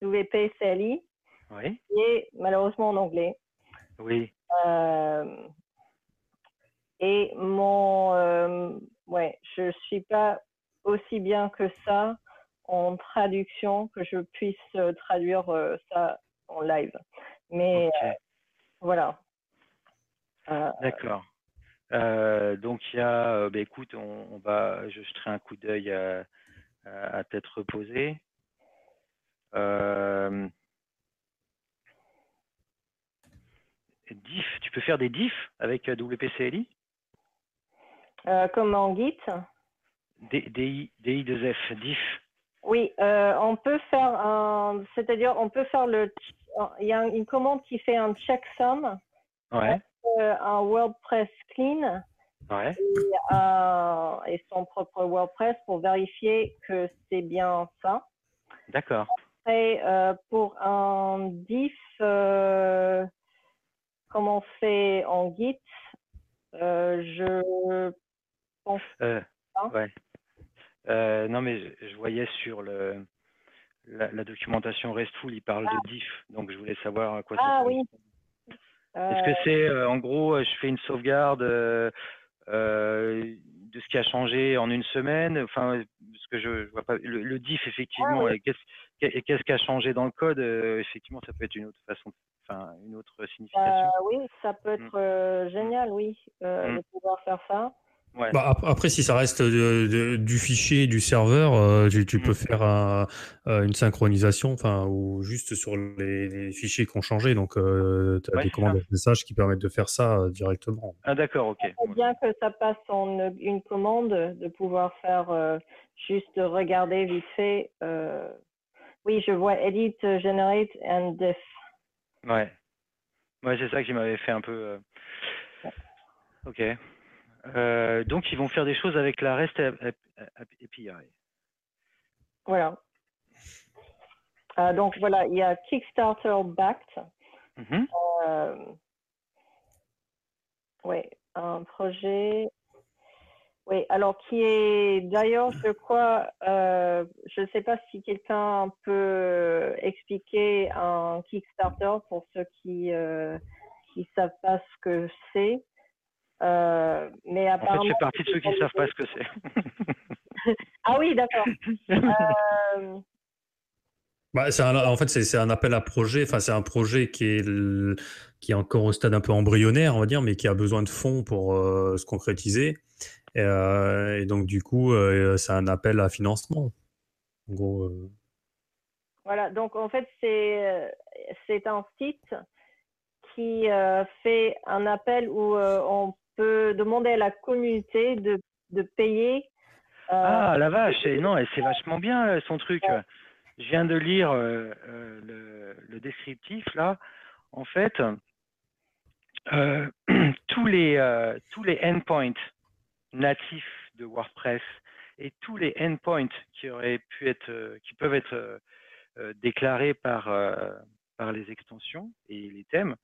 WP CLI, oui. qui est malheureusement en anglais. Oui. Euh, et mon, euh, ouais, je suis pas aussi bien que ça en traduction que je puisse euh, traduire euh, ça en live. Mais okay. voilà. D'accord. donc il y a, bah, écoute, on, on, va, je jeterai un coup d'œil à à tête reposée. Euh, diff, tu peux faire des diffs avec WPCLI euh, Comme en Git DI, DI2F, diff. Oui, euh, on peut faire un, c'est-à-dire on peut faire le, il y a une commande qui fait un checksum, ouais. un WordPress clean et, son propre WordPress pour vérifier que c'est bien ça. D'accord. Et euh, pour un diff, euh, comme on fait en Git, euh, je pense. Euh, ouais. non, mais je, voyais sur le, la, documentation RESTful, il parle de ah. diff, donc je voulais savoir à quoi ça Ah oui. Est-ce que c'est, en gros, je fais une sauvegarde euh, de ce qui a changé en une semaine. Enfin, ce que je, vois pas. Le, diff, effectivement, ah qu'est-ce qui a changé dans le code Effectivement, ça peut être une autre façon, enfin, une autre signification. oui, ça peut mmh. être génial, oui, mmh. de pouvoir faire ça. Bah, après, si ça reste du fichier, du serveur, euh, tu, peux mm. faire euh, une synchronisation, enfin, ou juste sur les, fichiers qui ont changé. Donc, euh, tu as des commandes de message qui permettent de faire ça directement. Ah, d'accord, ok. C'est bien que ça passe en une commande, de pouvoir faire juste regarder vite fait. Oui, je vois edit, generate and def. Ouais. Ouais, c'est ça qui m'avait fait un peu. Ok. Euh, donc, ils vont faire des choses avec la REST API. Voilà. Euh, donc, voilà, il y a Kickstarter Backed. Mm-hmm. Euh, oui, un projet. Oui, alors qui est d'ailleurs, je crois, je ne sais pas si quelqu'un peut expliquer un Kickstarter pour ceux qui ne savent pas ce que c'est. Euh, mais apparemment, en fait, je fais partie de ceux qui ne savent pas ce que c'est. <laughs> ah oui, d'accord. euh... bah, en fait, c'est un appel à projet. Enfin, c'est un projet qui est, qui est encore au stade un peu embryonnaire, on va dire, mais qui a besoin de fonds pour euh, se concrétiser. Et, euh, et, donc, du coup, c'est un appel à financement. En gros. Voilà. Donc, en fait, c'est un site qui fait un appel où on peut demander à la communauté de, de payer. Euh, ah, la vache, non, c'est vachement bien euh, son truc. Je viens de lire euh, le, le, descriptif là. En fait, <clears throat> tous les tous les endpoints natifs de WordPress et tous les endpoints qui auraient pu être, qui peuvent être déclarés par par les extensions et les thèmes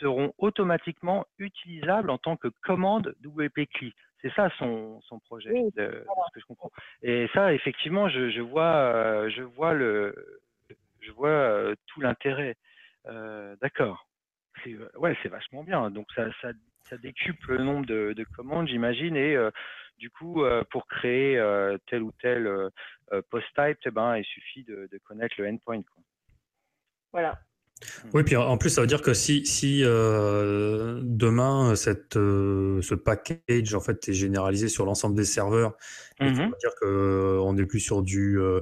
seront automatiquement utilisables en tant que commande WP CLI. C'est ça son, son projet, de, ce que je comprends. Et ça, effectivement, je, je vois, euh, je vois le, je vois euh, tout l'intérêt. Euh, D'accord. Ouais, c'est vachement bien. Donc ça, ça, ça, décuple le nombre de, de commandes, j'imagine, et du coup, pour créer tel ou tel post type, eh ben, il suffit de, de connaître le endpoint. Quoi. Voilà. Oui, puis en plus, ça veut dire que si, si euh, demain, cette, euh, ce package en fait, est généralisé sur l'ensemble des serveurs, ça veut dire qu'on n'est plus sur du, euh, euh,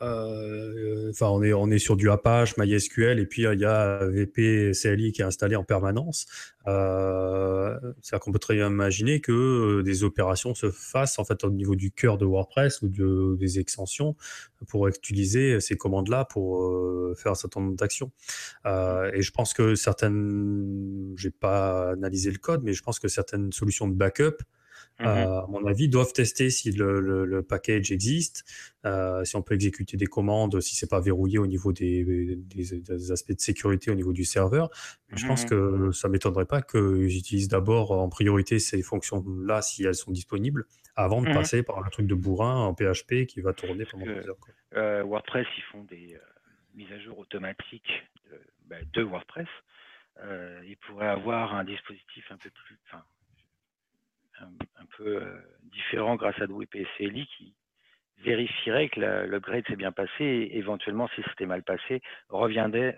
enfin, on est, on est sur du Apache, MySQL, et puis il y a VP CLI qui est installé en permanence. Euh, C'est-à-dire qu'on peut très bien imaginer que euh, des opérations se fassent en fait au niveau du cœur de WordPress ou de, des extensions pour utiliser ces commandes-là pour euh, faire un certain nombre d'actions. Euh, et je pense que certaines, j'ai pas analysé le code, mais je pense que certaines solutions de backup Mmh à mon avis, doivent tester si le, le, package existe, euh, si on peut exécuter des commandes, si c'est pas verrouillé au niveau des, des, aspects de sécurité au niveau du serveur. Je pense mmh que ça m'étonnerait pas qu'ils utilisent d'abord en priorité ces fonctions-là si elles sont disponibles, avant de mmh passer par un truc de bourrin en PHP qui va tourner pendant plusieurs heures. Euh, WordPress, ils font des euh, mises à jour automatiques de, bah, de WordPress. Euh, ils pourraient avoir un dispositif un peu plus, enfin, un, peu euh, différent grâce à WPCLI qui vérifierait que l'upgrade s'est bien passé et éventuellement, si c'était mal passé, reviendrait,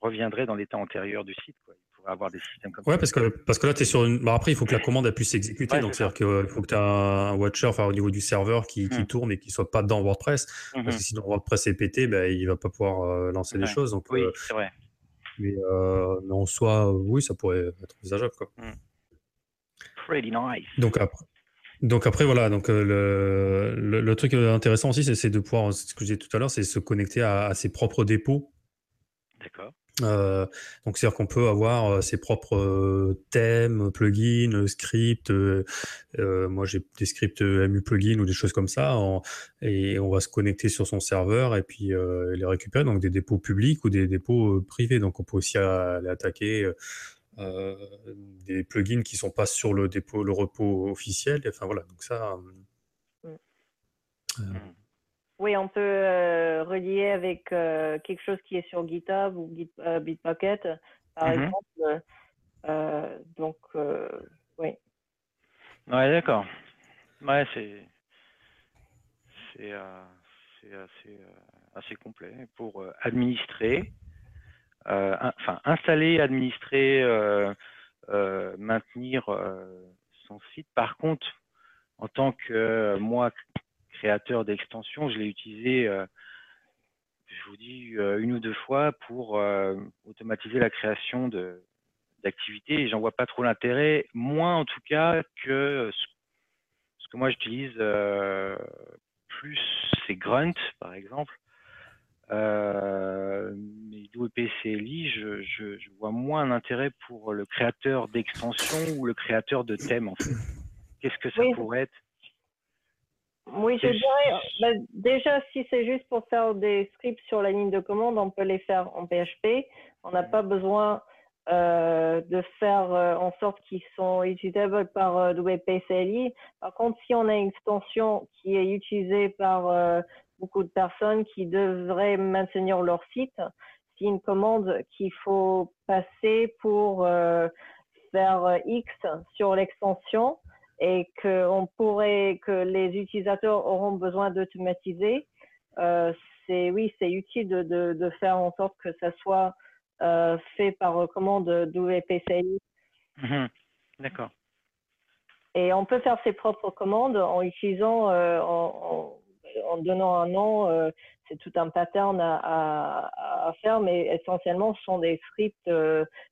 reviendrait dans l'état antérieur du site. Quoi. Il pourrait avoir des systèmes comme ouais, parce que, parce que là, tu es sur une. Bah, après, il faut que la commande puisse s'exécuter. donc, c'est-à-dire qu'il faut que tu aies un watcher enfin, au niveau du serveur qui, qui mmh. tourne et qui soit pas dans WordPress. Parce que mmh sinon, WordPress est pété, ben, il va pas pouvoir euh, lancer des choses. Donc, oui, euh, c'est vrai. Mais, en soi, oui, ça pourrait être envisageable. Quoi. Mmh. Donc après, donc après voilà, donc euh, le, le, truc intéressant aussi, c'est de pouvoir, ce que j'ai dit tout à l'heure, c'est se connecter à, ses propres dépôts. D'accord. Euh, donc c'est-à-dire qu'on peut avoir euh, ses propres thèmes, plugins, scripts. moi j'ai des scripts MU plugins ou des choses comme ça, et on va se connecter sur son serveur et puis les récupérer. Donc des dépôts publics ou des dépôts privés. Donc on peut aussi aller attaquer euh, des plugins qui sont pas sur le dépôt, le repos officiel. Enfin voilà, donc ça. Euh, mm. euh, oui, on peut relier avec quelque chose qui est sur GitHub ou Git, Bitbucket, par mm-hmm. exemple. donc, oui. Ouais, d'accord. Ouais, c'est c'est assez, assez complet pour administrer, enfin installer, administrer, maintenir son site. Par contre, en tant que moi créateur d'extension, je l'ai utilisé je vous dis une ou deux fois pour automatiser la création de d'activités j'en vois pas trop l'intérêt, moins en tout cas que ce, que moi j'utilise plus c'est Grunt par exemple. Euh, mais WPCLI, je, je, je, vois moins d'intérêt pour le créateur d'extension ou le créateur de thème en fait. Qu'est-ce que ça pourrait être? Oui, je dirais, bah, déjà, si c'est juste pour faire des scripts sur la ligne de commande, on peut les faire en PHP. On n'a pas besoin euh, de faire euh, en sorte qu'ils sont utilisables par euh, WPCLI. Par contre, si on a une extension qui est utilisée par beaucoup de personnes qui devraient maintenir leur site, c'est une commande qu'il faut passer pour faire X sur l'extension et que pourrait, que les utilisateurs auront besoin d'automatiser, euh, c'est oui, c'est utile de, de, de, faire en sorte que ça soit euh, fait par commande WPCI. Mhm. D'accord. Et on peut faire ses propres commandes en utilisant, euh, en, en, donnant un nom. Euh, c'est tout un pattern à, à, à, faire, mais essentiellement, ce sont des scripts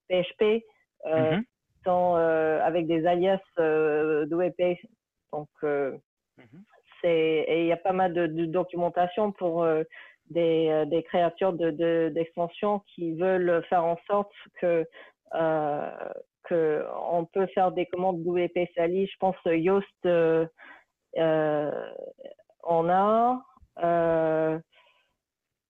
PHP mhm. Euh, avec des alias euh, d'OEP. Donc, euh, mhm. c'est et il y a pas mal de, documentation pour des, des, créatures d'extension de, qui veulent faire en sorte que que on peut faire des commandes WP Sali. Je pense Yoast euh, en a. Euh,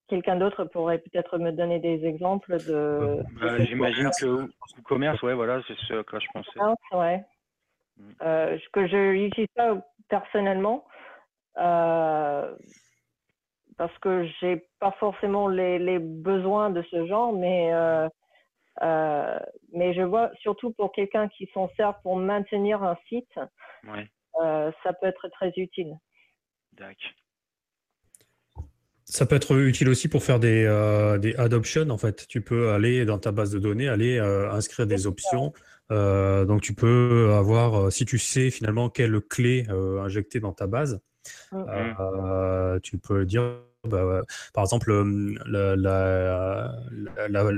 quelqu'un d'autre pourrait peut-être me donner des exemples de. Bah, j'imagine que commerce, ouais, voilà, c'est ce que je pensais. Ouais. Mm. Euh, que je n'utilise pas personnellement euh, parce que j'ai pas forcément les, les, besoins de ce genre, mais euh, euh mais je vois surtout pour quelqu'un qui s'en sert pour maintenir un site, ouais. Euh, ça peut être très utile. D'accord. Ça peut être utile aussi pour faire des, euh, des adoptions. En fait, tu peux aller dans ta base de données, aller euh, inscrire des options. Euh, donc, tu peux avoir, si tu sais finalement quelle clé euh, injecter dans ta base, mm-hmm. tu peux dire, bah, par exemple, la, la, la,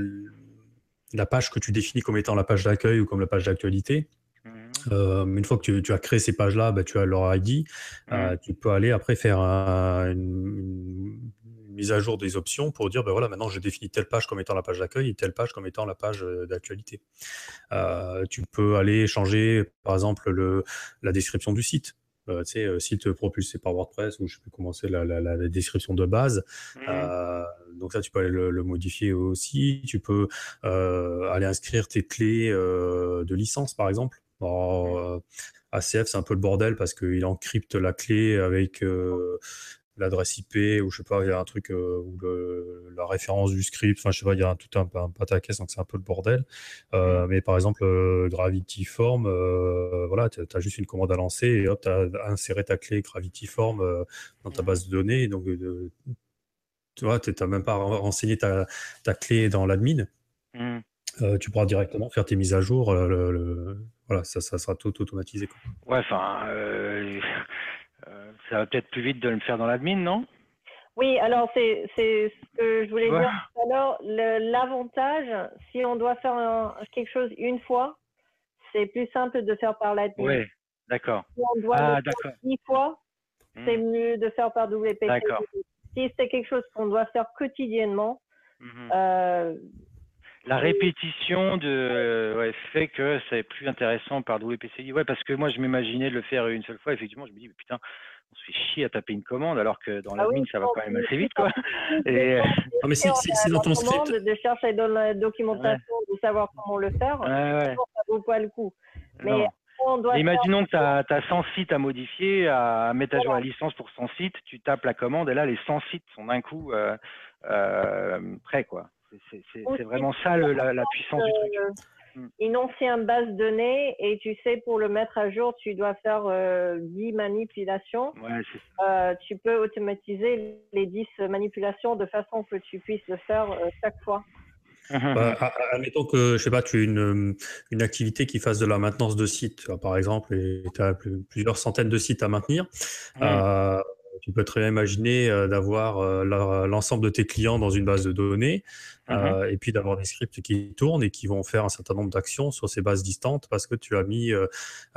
la, page que tu définis comme étant la page d'accueil ou comme la page d'actualité. Mm-hmm. une fois que tu, tu as créé ces pages-là, bah, tu as leur ID. Mm-hmm. tu peux aller après faire un, une, mise à jour des options pour dire, ben voilà, maintenant je définis telle page comme étant la page d'accueil et telle page comme étant la page euh, d'actualité. Euh, tu peux aller changer, par exemple, le, la description du site. Euh, tu sais, euh, site propulsé par WordPress ou je peux commencer la, la, la, description de base. Mmh. Euh, donc ça, tu peux aller le, le modifier aussi. Tu peux euh, aller inscrire tes clés de licence, par exemple. Alors, ACF, c'est un peu le bordel parce qu'il encrypte la clé avec l'adresse IP ou je sais pas, il y a un truc euh, le, la référence du script, enfin je sais pas, il y a un, tout un, un pataquès, donc c'est un peu le bordel. Euh, mais par exemple, euh, Gravity Form, euh, voilà, tu as juste une commande à lancer et hop, tu as inséré ta clé Gravity Form euh, dans ta base de données. Donc, tu vois, tu n'as même pas renseigné ta, ta clé dans l'admin. Mm. tu pourras directement faire tes mises à jour. Le, le, voilà, ça, ça sera tout automatisé. Quoi. Ouais, enfin, ça va peut-être plus vite de le faire dans l'admin, non? Oui, alors c'est ce que je voulais dire Alors, L'avantage, si on doit faire quelque chose une fois, c'est plus simple de faire par l'admin. Oui, d'accord. Si on doit ah, le faire dix fois, c'est hmm. mieux de faire par WP. Si c'est quelque chose qu'on doit faire quotidiennement, mhm. euh, la répétition de ouais, fait que c'est plus intéressant par WPCI. Ouais, parce que moi je m'imaginais le faire une seule fois. Effectivement, je me dis putain, on se fait chier à taper une commande alors que dans la ah ça va quand même assez vite quoi. <laughs> Et... Non, mais c'est dans ton script. De chercher dans la documentation, de savoir comment le faire, ouais, ça vaut pas le coup. Mais Imaginons que tu as, 100 sites à modifier, à mettre à jour la licence pour 100 sites, tu tapes la commande et là les 100 sites sont d'un coup euh, euh, prêts quoi. C'est vraiment ça le, la, la, puissance du truc. mm. une ancienne base de données et tu sais, pour le mettre à jour, tu dois faire 10 manipulations. tu peux automatiser les 10 manipulations de façon que tu puisses le faire chaque fois. <laughs> Bah, admettons que, je sais pas, tu as une, une activité qui fasse de la maintenance de site, par exemple, et tu as plusieurs centaines de sites à maintenir. Euh, tu peux très bien imaginer euh, d'avoir euh, l'ensemble de tes clients dans une base de données mmh euh, et puis d'avoir des scripts qui tournent et qui vont faire un certain nombre d'actions sur ces bases distantes parce que tu as mis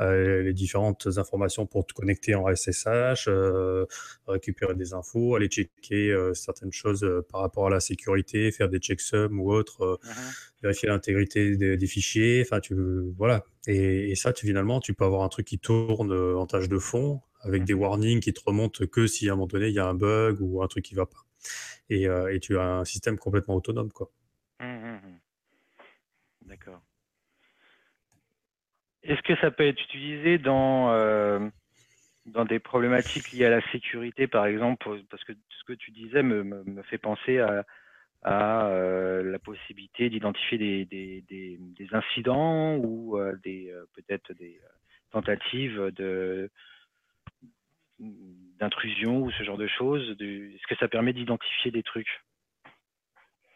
les différentes informations pour te connecter en SSH, récupérer des infos, aller checker certaines choses par rapport à la sécurité, faire des checksums ou autre, mmh vérifier l'intégrité des, fichiers. Enfin, tu voilà. Et, et, ça, tu, finalement, tu peux avoir un truc qui tourne en tâche de fond avec des warnings qui te remontent que si à un moment donné il y a un bug ou un truc qui va pas. Et, euh, et tu as un système complètement autonome. quoi. Mmh, mmh, mmh. D'accord. Est-ce que ça peut être utilisé dans, euh, dans des problématiques liées à la sécurité, par exemple? Parce que ce que tu disais me, me, fait penser à, à euh, la possibilité d'identifier des, des, des, des, incidents ou des peut-être des tentatives de, d'intrusion ou ce genre de choses Est-ce que ça permet d'identifier des trucs?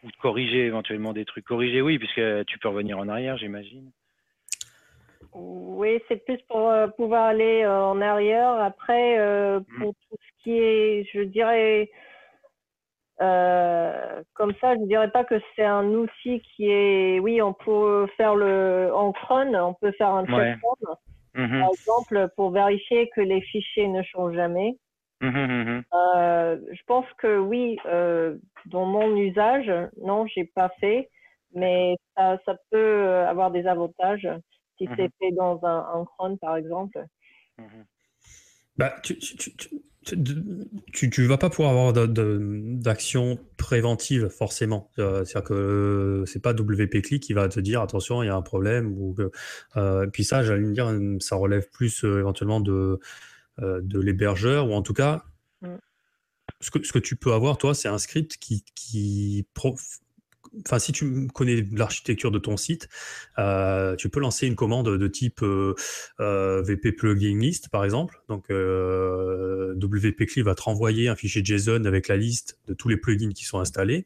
Ou de corriger éventuellement des trucs? Corriger, oui, puisque tu peux revenir en arrière, j'imagine. Oui, c'est plus pour euh, pouvoir aller euh, en arrière. Après, euh, mm. pour tout ce qui est, je dirais, comme ça, je ne dirais pas que c'est un outil qui est. Oui, on peut faire le en cron, on peut faire un ouais. Mhm. Par exemple, pour vérifier que les fichiers ne changent jamais. Mhm, mhm, euh, je pense que oui, euh, dans mon usage, non, j'ai pas fait, mais ça, ça, peut avoir des avantages si c'est fait dans un, un cron, par exemple. Bah, tu, tu, tu, tu, vas pas pouvoir avoir d'action préventive forcément. Euh, c'est-à-dire que c'est pas WP-Click qui va te dire attention, il y a un problème. Ou euh, puis ça, j'allais me dire, ça relève plus euh, éventuellement de, de l'hébergeur ou en tout cas, mm. ce, que, ce que tu peux avoir, toi, c'est un script qui, qui enfin, si tu connais l'architecture de ton site, euh, tu peux lancer une commande de type euh, euh, VP plugin list, par exemple. Donc, WP va te renvoyer un fichier JSON avec la liste de tous les plugins qui sont installés.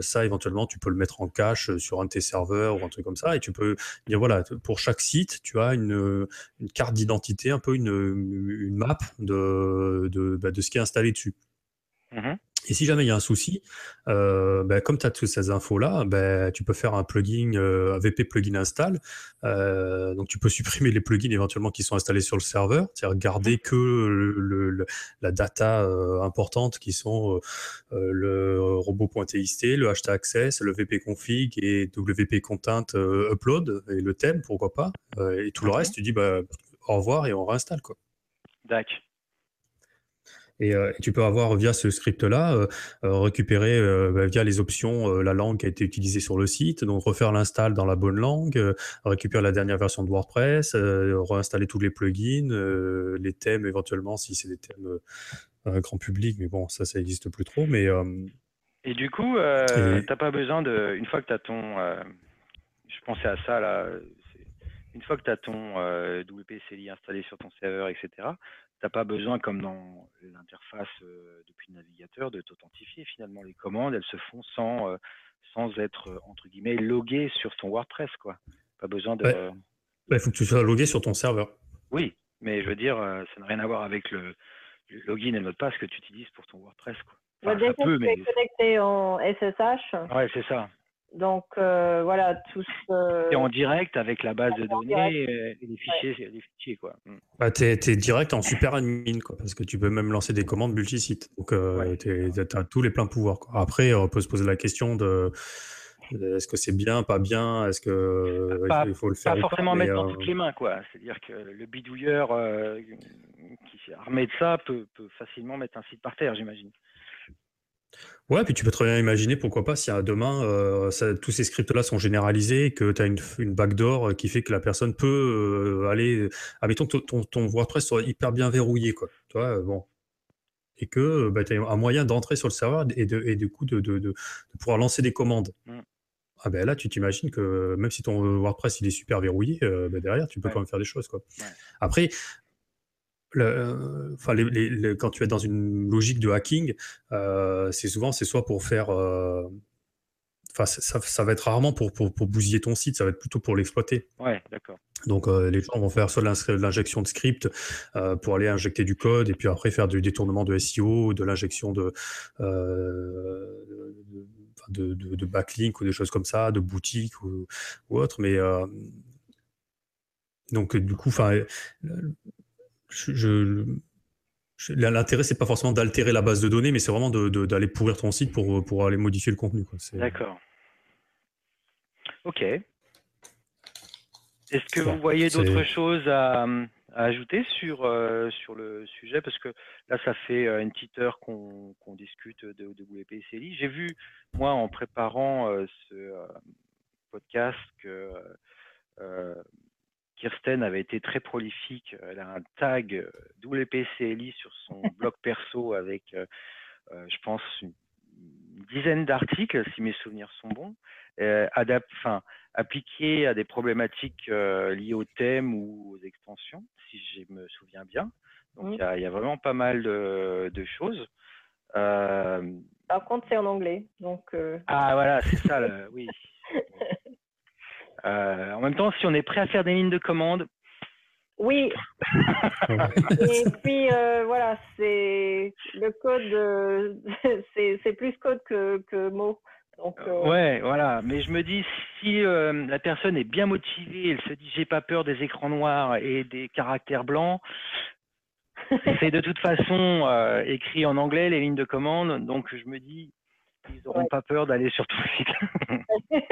ça, éventuellement, tu peux le mettre en cache sur un de tes serveurs ou un truc comme ça. Et tu peux dire, voilà, pour chaque site, tu as une, carte d'identité, un peu une, map bah, de, ce qui est installé dessus. Mmh et si jamais il y a un souci, euh, ben, comme tu as toutes ces infos-là, ben, tu peux faire un plugin, euh, un VP plugin install. Euh, donc tu peux supprimer les plugins éventuellement qui sont installés sur le serveur, c'est-à-dire garder que le, la data importante qui sont le robot.txt, le hashtag access, le VP config et WP content upload et le thème, pourquoi pas. et tout le reste, tu dis bah, au revoir et on réinstalle. Quoi. D'accord. Euh, et, tu peux avoir via ce script-là euh, euh, récupérer bah, via les options la langue qui a été utilisée sur le site, donc refaire l'install dans la bonne langue, récupérer la dernière version de WordPress, réinstaller tous les plugins, les thèmes éventuellement si c'est des thèmes grand public, mais bon ça ça n'existe plus trop. Mais et du coup, tu n'as pas besoin de, une fois que tu as ton, je pensais à ça là, une fois que tu as ton WP CLI installé sur ton serveur, etc., n'as pas besoin, comme dans l'interface euh, depuis le navigateur, de t'authentifier. Finalement, les commandes, elles se font sans, euh, sans être, euh, entre guillemets, logué sur ton WordPress. Quoi. Pas besoin de. Il faut que tu sois logué sur ton serveur. Oui, mais je veux dire, ça n'a rien à voir avec le, login et le mot de passe que tu utilises pour ton WordPress. Quoi. Enfin, peut, mais... connecté en SSH. Ouais, c'est ça. Donc euh, voilà, tout ce... en direct avec la base de données et les fichiers, les fichiers quoi. Mm. Bah, tu es, direct en super admin quoi, parce que tu peux même lancer des commandes multi-sites. Donc euh, tu as tous les pleins pouvoirs. Quoi. Après, on peut se poser la question de est-ce que c'est bien, pas bien Est-ce que il faut le faire Pas forcément mettre dans euh, toutes les mains, quoi. C'est-à-dire que le bidouilleur qui est armé de ça peut, peut, facilement mettre un site par terre, j'imagine. Ouais, puis tu peux très bien imaginer, pourquoi pas, si à demain, euh, tous ces scripts-là sont généralisés, que tu as une, une backdoor euh, qui fait que la personne peut euh, aller. Admettons que ton, ton, WordPress soit hyper bien verrouillé, quoi. Tu vois, bon. Et que bah, tu as un moyen d'entrer sur le serveur et, de, et du coup de, de, de, pouvoir lancer des commandes. Mmh. ah ben là, tu t'imagines que même si ton WordPress il est super verrouillé, euh, ben derrière, tu peux quand même faire des choses. Quoi. Après, le, les, quand tu es dans une logique de hacking, euh, c'est souvent c'est soit pour faire euh, ça, ça, va être rarement pour, pour, pour, bousiller ton site, ça va être plutôt pour l'exploiter. Ouais, d'accord. Donc euh, les gens vont faire soit l'injection de script euh, pour aller injecter du code et puis après faire du détournement de SEO, de l'injection de, euh, de, de, backlink ou des choses comme ça, de boutiques ou, ou autre. Mais donc du coup, enfin, je, L'intérêt, c'est pas forcément d'altérer la base de données, mais c'est vraiment d'aller pourrir ton site pour, pour aller modifier le contenu. D'accord. Ok. Est-ce que vous voyez d'autres choses à, ajouter sur, euh, sur le sujet? Parce que là, ça fait euh, une petite heure qu'on discute de, de WPCLI. J'ai vu, moi, en préparant euh, ce podcast, que Kirsten avait été très prolifique. Elle a un tag WPCLI sur son <laughs> blog perso avec, je pense, une dizaine d'articles, si mes souvenirs sont bons euh, enfin, appliqué à des problématiques euh, liées au thème ou aux extensions, si je me souviens bien. Donc il y, a vraiment pas mal de, choses. Euh, Par contre, c'est en anglais. Donc, euh, Ah voilà, c'est ça, oui. <laughs> en même temps, si on est prêt à faire des lignes de commande, oui. <laughs> Et puis voilà, c'est le code, <laughs> c'est plus code que, que mots. Donc, euh, Ouais, voilà. Mais je me dis, si euh, la personne est bien motivée, elle se dit, j'ai pas peur des écrans noirs et des caractères blancs, <laughs> c'est de toute façon euh, écrit en anglais les lignes de commande. Donc je me dis, ils n'auront pas peur d'aller sur tout le site.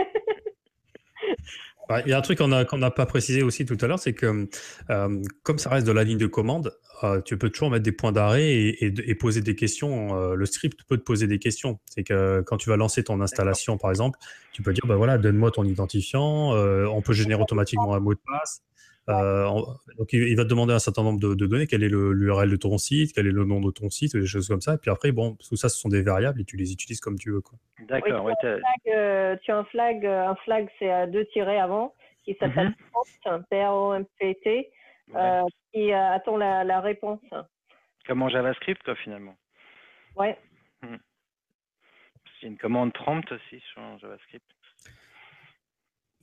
<laughs> Il y a un truc qu'on n'a pas précisé aussi tout à l'heure, c'est que euh, comme ça reste de la ligne de commande, euh, tu peux toujours mettre des points d'arrêt et, poser des questions. Euh, le script peut te poser des questions. C'est que quand tu vas lancer ton installation, par exemple, tu peux dire, bah voilà, donne-moi ton identifiant, on peut générer automatiquement un mot de passe. Donc il, va te demander un certain nombre de, données, quel est l'URL de ton site, quel est le nom de ton site, des choses comme ça. Et puis après, bon, tout ça, ce sont des variables et tu les utilises comme tu veux. D'accord. tu, as un flag, un flag, c'est à deux tirés avant, qui s'appelle mm prompt, P-R-O-M-P-T, qui attend la, la, réponse. Comme en JavaScript, toi, finalement? Ouais. Hmm. C'est une commande prompt aussi sur JavaScript.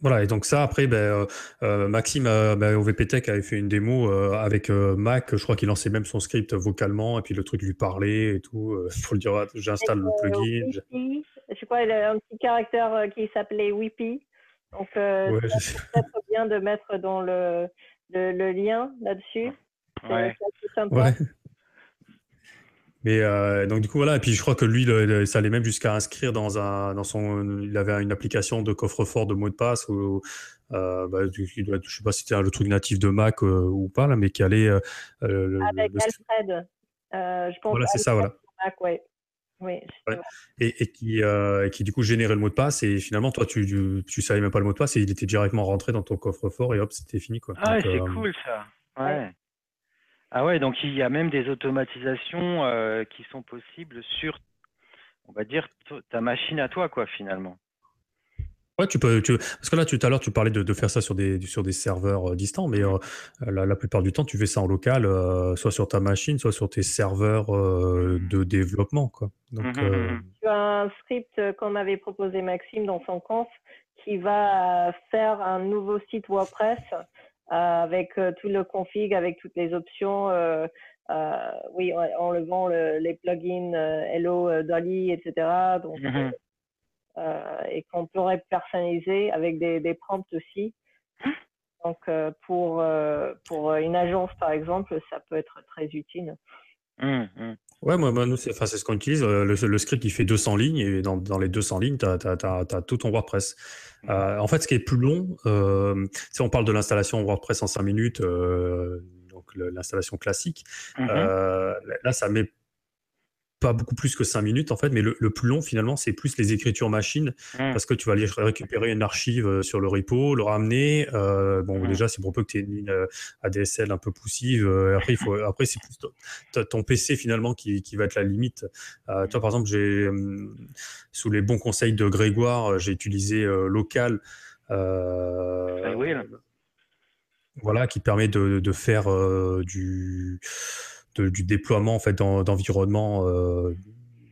Voilà, et donc ça, après, ben, euh, euh, Maxime euh, ben, au VPTech avait fait une démo avec Mac. Je crois qu'il lançait même son script vocalement, et puis le truc lui parlait et tout. <laughs> pour le dire, j'installe le plugin. Je crois qu'il a un petit caractère qui s'appelait Whippy. Donc, ouais, c'est peut-être bien de mettre dans le, le, lien là-dessus. Ouais. Mais euh, donc du coup voilà et puis je crois que lui ça allait même jusqu'à inscrire dans un dans son il avait une application de coffre-fort de mots de passe ou euh, bah, je sais pas si c'était le truc natif de Mac euh, ou pas là mais qui allait euh, avec Alfred je pense voilà c'est ça voilà Mac, ouais. Oui, et, et, qui, qui du coup générait le mot de passe et finalement toi tu, tu, savais même pas le mot de passe et il était directement rentré dans ton coffre-fort et hop c'était fini quoi. Ah c'est cool ça. Ouais. Ah ouais, donc il y a même des automatisations euh, qui sont possibles sur, on va dire, ta machine à toi, quoi, finalement. Ouais, tu peux, parce que là, tout à l'heure, tu parlais de, faire ça sur des, sur des serveurs euh, distants, mais euh, la, plupart du temps, tu fais ça en local, soit sur ta machine, soit sur tes serveurs de développement, quoi. Donc, mmh, mmh, mmh. Tu as un script qu'on avait proposé Maxime dans son conf qui va faire un nouveau site WordPress euh, avec euh, tout le config, avec toutes les options. Euh, oui, enlevant le, les plugins Hello, Dolly, etc. Donc, mhm. et qu'on pourrait personnaliser avec des, des prompts aussi. Donc, pour, pour une agence, par exemple, ça peut être très utile. Mmh, mmh. Ouais, moi, nous, c'est ce qu'on utilise. Le, le, script, il fait 200 lignes et dans, dans les 200 lignes, tu as, as, tout ton WordPress. Euh, en fait, ce qui est plus long, euh, si on parle de l'installation WordPress en 5 minutes, euh, donc l'installation classique, mmh euh, là, ça met pas beaucoup plus que 5 minutes en fait, mais le, plus long finalement, c'est plus les écritures machines mmh. parce que tu vas aller récupérer une archive euh, sur le repo, le ramener. Euh, bon, mmh. déjà, c'est pour peu que tu aies une ligne ADSL un peu poussive. après, il faut, <laughs> après c'est plus ton PC finalement qui, qui, va être la limite. toi, par exemple, j'ai sous les bons conseils de Grégoire, j'ai utilisé local. Voilà, qui permet de, de faire du du déploiement en fait d'environnement euh,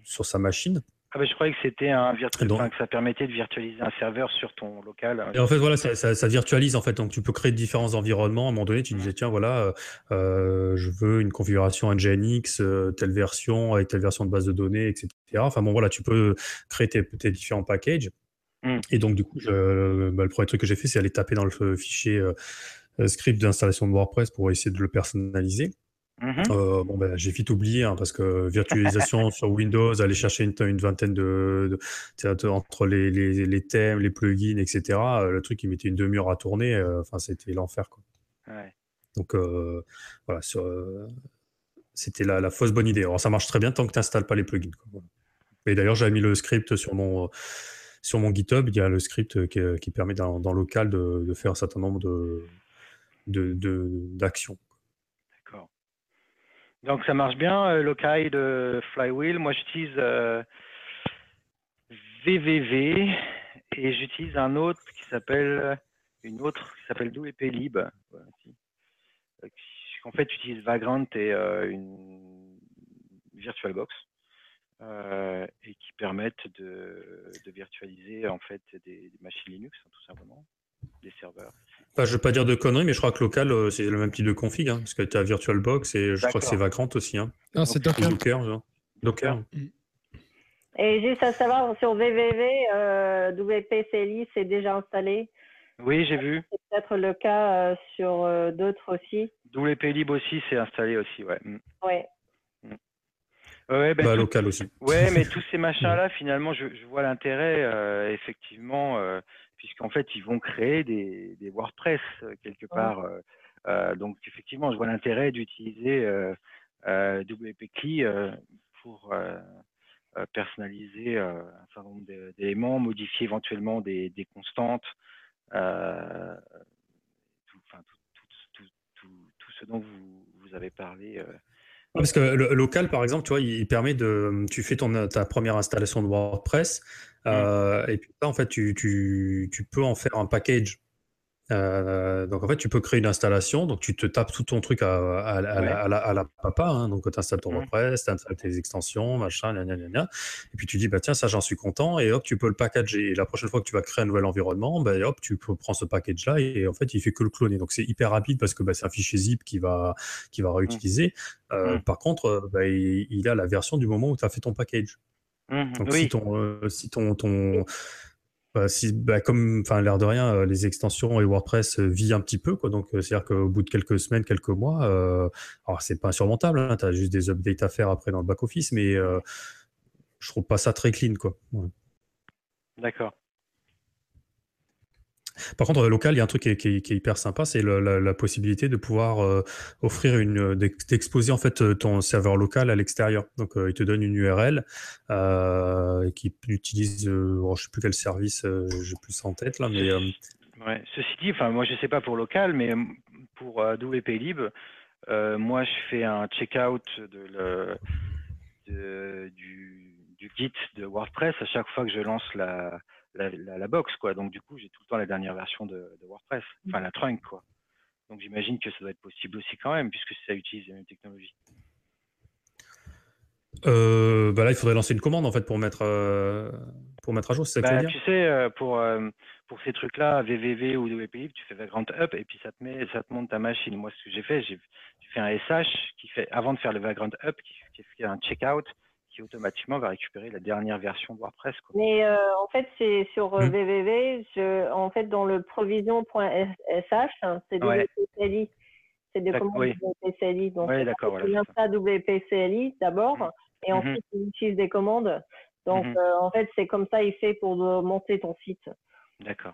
sur sa machine. Ah bah, je croyais que c'était un que ça permettait de virtualiser un serveur sur ton local. Et en fait, voilà, ça, virtualise en fait. Donc, tu peux créer différents environnements. À un moment donné, tu disais, tiens, voilà, euh, euh, je veux une configuration Nginx, telle version, avec telle version de base de données, etc. Enfin, bon, voilà, tu peux créer tes, différents packages. Hmm. Et donc, du coup, je, bah, le premier truc que j'ai fait, c'est aller taper dans le fichier script d'installation de WordPress pour essayer de le personnaliser. Mmh euh, bon, ben, j'ai vite oublié hein, parce que virtualisation <laughs> sur Windows, aller chercher une, vingtaine de, entre les, les, thèmes, les plugins, etc. Euh, le truc, il mettait une demi-heure à tourner. Euh, enfin, c'était l'enfer. Quoi. Donc voilà, c'était la, la, fausse bonne idée. Alors ça marche très bien tant que tu n'installes pas les plugins. Et d'ailleurs, j'avais mis le script sur mon sur mon GitHub. Il y a le script qui, permet dans, dans, local de, de, faire un certain nombre de d'actions. Donc ça marche bien, euh, Lokai de Flywheel. Moi j'utilise VVV euh, et j'utilise un autre qui s'appelle une autre qui s'appelle WP Lib. Euh, en fait, j'utilise Vagrant et une VirtualBox et qui permettent de, virtualiser en fait des, machines Linux hein, tout simplement, des serveurs. Je je veux pas dire de conneries, mais je crois que local, euh, c'est le même type de config, hein, parce que tu as VirtualBox et je crois que c'est Vagrant aussi. Hein. Non, c'est Docker. Docker. Mm. Et juste à savoir, sur VVV, euh, WPCLI, c'est déjà installé. Oui, j'ai vu. C'est peut-être le cas euh, sur euh, d'autres aussi. WPLib aussi, c'est installé aussi, ouais. Mm. Ouais. Mm. Ouais, ben, bah, local aussi. Ouais, mais <laughs> tous ces machins-là, finalement, je, je vois l'intérêt, effectivement, puisqu'en fait, ils vont créer des, WordPress euh, quelque part. Euh, euh, donc, effectivement, je vois l'intérêt d'utiliser WP pour personnaliser un certain nombre d'éléments, modifier éventuellement des, constantes, tout, ce dont vous, avez parlé. Parce que le local, par exemple, tu vois, il permet de. Tu fais ton, ta première installation de WordPress. Euh, et puis là, en fait, tu, tu, tu, peux en faire un package. Euh, donc en fait, tu peux créer une installation, donc tu te tapes tout ton truc à, à, à, la, papa, hein, donc tu installes ton mmh. WordPress, tu installes tes extensions, machin, gna, gna, gna, et puis tu dis, bah tiens, ça j'en suis content, et hop, tu peux le packager. Et la prochaine fois que tu vas créer un nouvel environnement, bah, hop, tu peux prendre ce package-là, et, en fait, il fait que le cloner. Donc c'est hyper rapide parce que bah, c'est un fichier zip qui va, qui va mmh. réutiliser. Euh, par contre, bah, il, il, a la version du moment où tu as fait ton package. Mmh, Donc si ton, euh, si ton, ton bah, si, bah, comme, enfin, l'air de rien, euh, les extensions et WordPress euh, vivent un petit peu, quoi. Donc, c'est-à-dire qu'au bout de quelques semaines, quelques mois, alors c'est pas insurmontable, hein, tu as juste des updates à faire après dans le back-office, mais je trouve pas ça très clean, quoi. D'accord. Par contre, local, il y a un truc qui est, hyper sympa, c'est la, possibilité de pouvoir euh, offrir une, d'exposer en fait euh, ton serveur local à l'extérieur. Donc, euh, il te donne une URL qui utilise, je ne sais plus quel service, j'ai plus ça en tête là, mais. Ouais. Ceci dit, enfin, moi je sais pas pour local, mais pour WPLib, moi je fais un checkout de du Git de WordPress à chaque fois que je lance la la, la, box, quoi. Donc, du coup, j'ai tout le temps la dernière version de, WordPress, enfin la trunk, quoi. Donc, j'imagine que ça doit être possible aussi quand même, puisque ça utilise la même technologie. Euh, bah là, il faudrait lancer une commande en fait pour mettre euh, pour mettre à jour. C'est bah, tu sais, euh, pour pour ces trucs-là, VVV ou WPI, tu fais Vagrant Up et puis ça te met ça te monte ta machine. Moi, ce que j'ai fait, j'ai fait un SH qui fait avant de faire le Vagrant Up, qui, qui fait un checkout automatiquement va récupérer la dernière version de WordPress. Mais euh, en fait, c'est sur euh, www, je, en fait, dans le provision.sh, hein, c'est WPCLI. C'est des commandes oui. WPCLI. Donc, oui, d'accord. Voilà, ça WPCLI d'abord, mmh. et mmh. ensuite, il utilise des commandes. Donc, mmh. euh, en fait, c'est comme ça, il fait pour monter ton site. D'accord.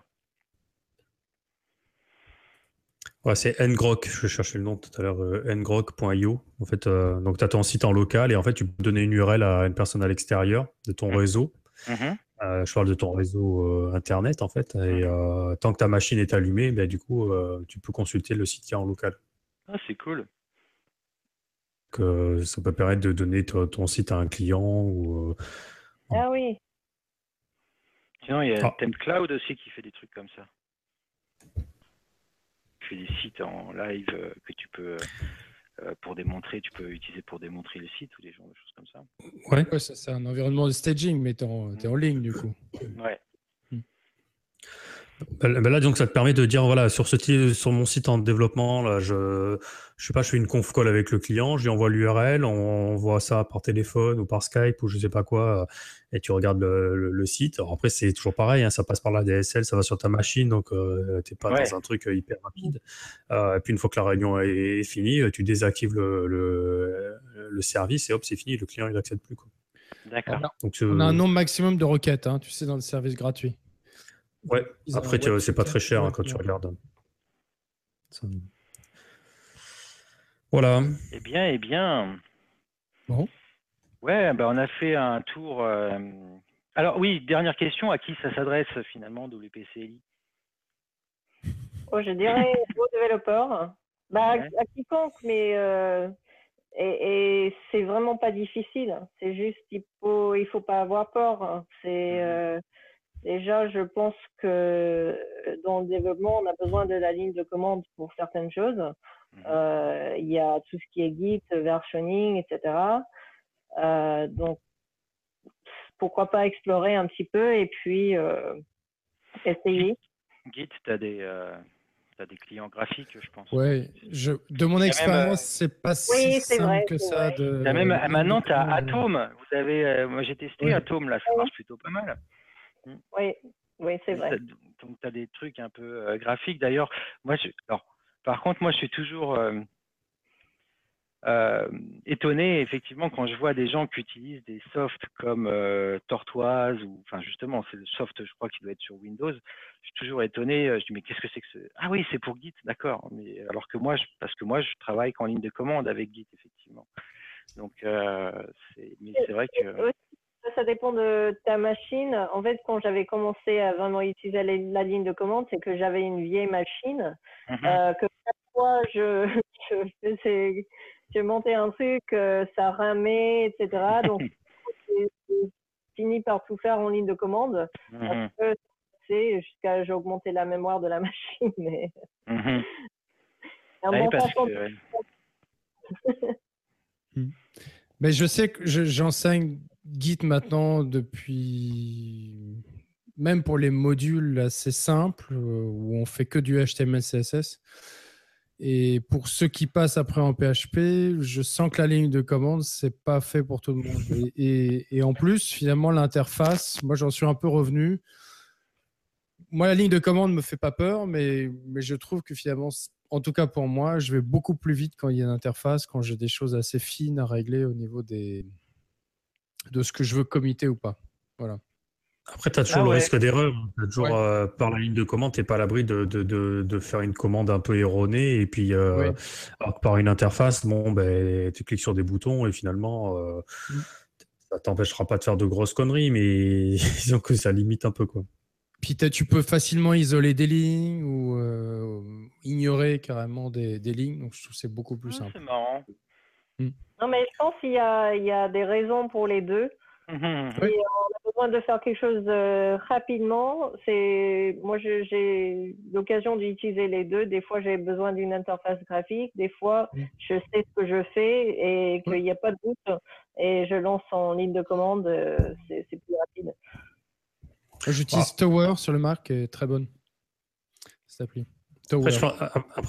Ouais, c'est ngrok, je cherchais le nom tout à l'heure, euh, ngrok.io. En fait, euh, donc tu as ton site en local et en fait, tu peux donner une URL à une personne à l'extérieur de ton mmh. réseau. Mmh. Euh, je parle de ton réseau internet en fait. Et mmh. tant que ta machine est allumée, ben, du coup, tu peux consulter le site qui est en local. Ah, c'est cool. Que ça peut permettre de donner ton site à un client ou. ah oui. Sinon, il y a ah. Cloud aussi qui fait des trucs comme ça des sites en live euh, que tu peux euh, pour démontrer, tu peux utiliser pour démontrer le site ou des choses comme ça. Ouais, ça c'est un environnement de staging, mais tu es, en ligne du coup. Ouais. Ben, ben là, donc, ça te permet de dire, voilà, sur, ce, sur mon site en développement, là, je, je sais pas, je fais une conf call avec le client, je lui envoie l'URL, on, voit ça par téléphone ou par Skype ou je sais pas quoi, et tu regardes le, site. après, c'est toujours pareil, hein, ça passe par la DSL, ça va sur ta machine, donc euh, tu n'es pas dans un truc euh, hyper rapide. Euh, et puis, une fois que la réunion est, finie, tu désactives le, le, service et hop, c'est fini, le client, il n'accède plus. D'accord. On, a un nombre maximum de requêtes, hein, tu sais, dans le service gratuit. Ouais, après, c'est pas très cher hein, quand tu regardes. Voilà. Eh bien, eh bien. Bon. Ouais, bah, on a fait un tour. Euh, alors, oui, dernière question à qui ça s'adresse finalement, WPCLI oh, Je dirais <laughs> aux développeurs. Bah, à, quiconque, mais. Euh, et, c'est vraiment pas difficile. C'est juste qu'il faut, il faut pas avoir peur. C'est. Mhm. Euh, Déjà, je pense que euh, dans le développement, on a besoin de la ligne de commande pour certaines choses. Mhm. Euh, il y a tout ce qui est Git, versioning, etc. Euh, donc, pourquoi pas explorer un petit peu et puis essayer. Git, tu as des, des clients graphiques, je pense. Oui, de mon expérience, c'est pas si simple que ça. De... même, maintenant, tu as Atom. Vous avez, moi, j'ai testé Atom, là, ça marche plutôt pas mal. Mmh. Oui, oui c'est vrai. Donc, tu as des trucs un peu euh, graphiques. D'ailleurs, moi, je, alors, par contre, moi, je suis toujours euh, euh, étonné, effectivement, quand je vois des gens qui utilisent des softs comme Tortoise, ou, enfin, justement, c'est le soft, je crois, qui doit être sur Windows. Je suis toujours étonné. Je dis, mais qu'est-ce que c'est que ce. Ah oui, c'est pour Git, d'accord. Mais alors que moi, je, parce que moi, je travaille qu'en ligne de commande avec Git, effectivement. Donc, c'est, mais c'est vrai que ça dépend de ta machine. En fait, quand j'avais commencé à vraiment utiliser la, ligne de commande, c'est que j'avais une vieille machine, mhm. euh, que chaque fois je, <laughs> je, faisais, je montais un truc, euh, ça ramait, etc. <laughs> Donc, j'ai fini par tout faire en ligne de commande. Mhm. jusqu'à j'ai augmenté la mémoire de la <laughs> machine. Mais... Mhm. bon parce que... Hmm. Mais je sais que j'enseigne Git maintenant depuis, même pour les modules assez simples, euh, où on fait que du HTML, CSS. Et pour ceux qui passent après en PHP, je sens que la ligne de commande, c'est pas fait pour tout le monde. Et, en plus, finalement, l'interface, moi, j'en suis un peu revenu. Moi, la ligne de commande me fait pas peur, mais, mais je trouve que finalement, en tout cas pour moi, je vais beaucoup plus vite quand il y a une interface, quand j'ai des choses assez fines à régler au niveau des, de ce que je veux committer ou pas. Voilà. Après, tu as toujours ah le risque d'erreur. toujours, euh, par la ligne de commande, tu n'es pas à l'abri de, de, de, faire une commande un peu erronée. Et puis, euh, par une interface, bon, ben, tu cliques sur des boutons et finalement, euh, mm. ça t'empêchera pas de faire de grosses conneries, mais <laughs> disons que ça limite un peu. Quoi. Puis tu peux facilement isoler des lignes ou ignorer carrément des, des, lignes. Donc, je trouve que c'est beaucoup plus ah, simple. C'est marrant. Mm. Non, mais je pense qu'il y a, il y a des raisons pour les deux. Mhm. Et on a besoin de faire quelque chose euh, rapidement. C'est moi, j'ai l'occasion d'utiliser les deux. Des fois, j'ai besoin d'une interface graphique. Des fois, mm. je sais ce que je fais et qu'il n'y a pas de doute. Et je lance en ligne de commande. Euh, c'est plus rapide. J'utilise ah. Tower sur le Mac, est très bonne. Cette appli. Après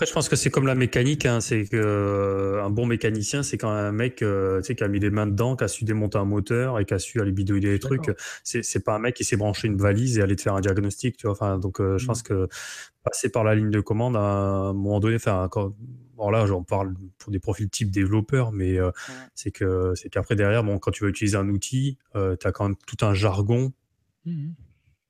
je, pense, que c'est comme la mécanique. Hein, c'est que euh, un bon mécanicien, c'est quand un mec euh, qui a mis les mains dedans, qui a su démonter un moteur et qui a su aller bidouiller des trucs. C'est pas un mec qui s'est branché une valise et aller te faire un diagnostic. Tu vois. Enfin, donc euh, je pense mm. que passer par la ligne de commande à un moment donné, enfin, bon là j'en parle pour des profils type développeur, mais c'est que c'est qu'après derrière, bon, quand tu vas utiliser un outil, tu as quand même tout un jargon. Mm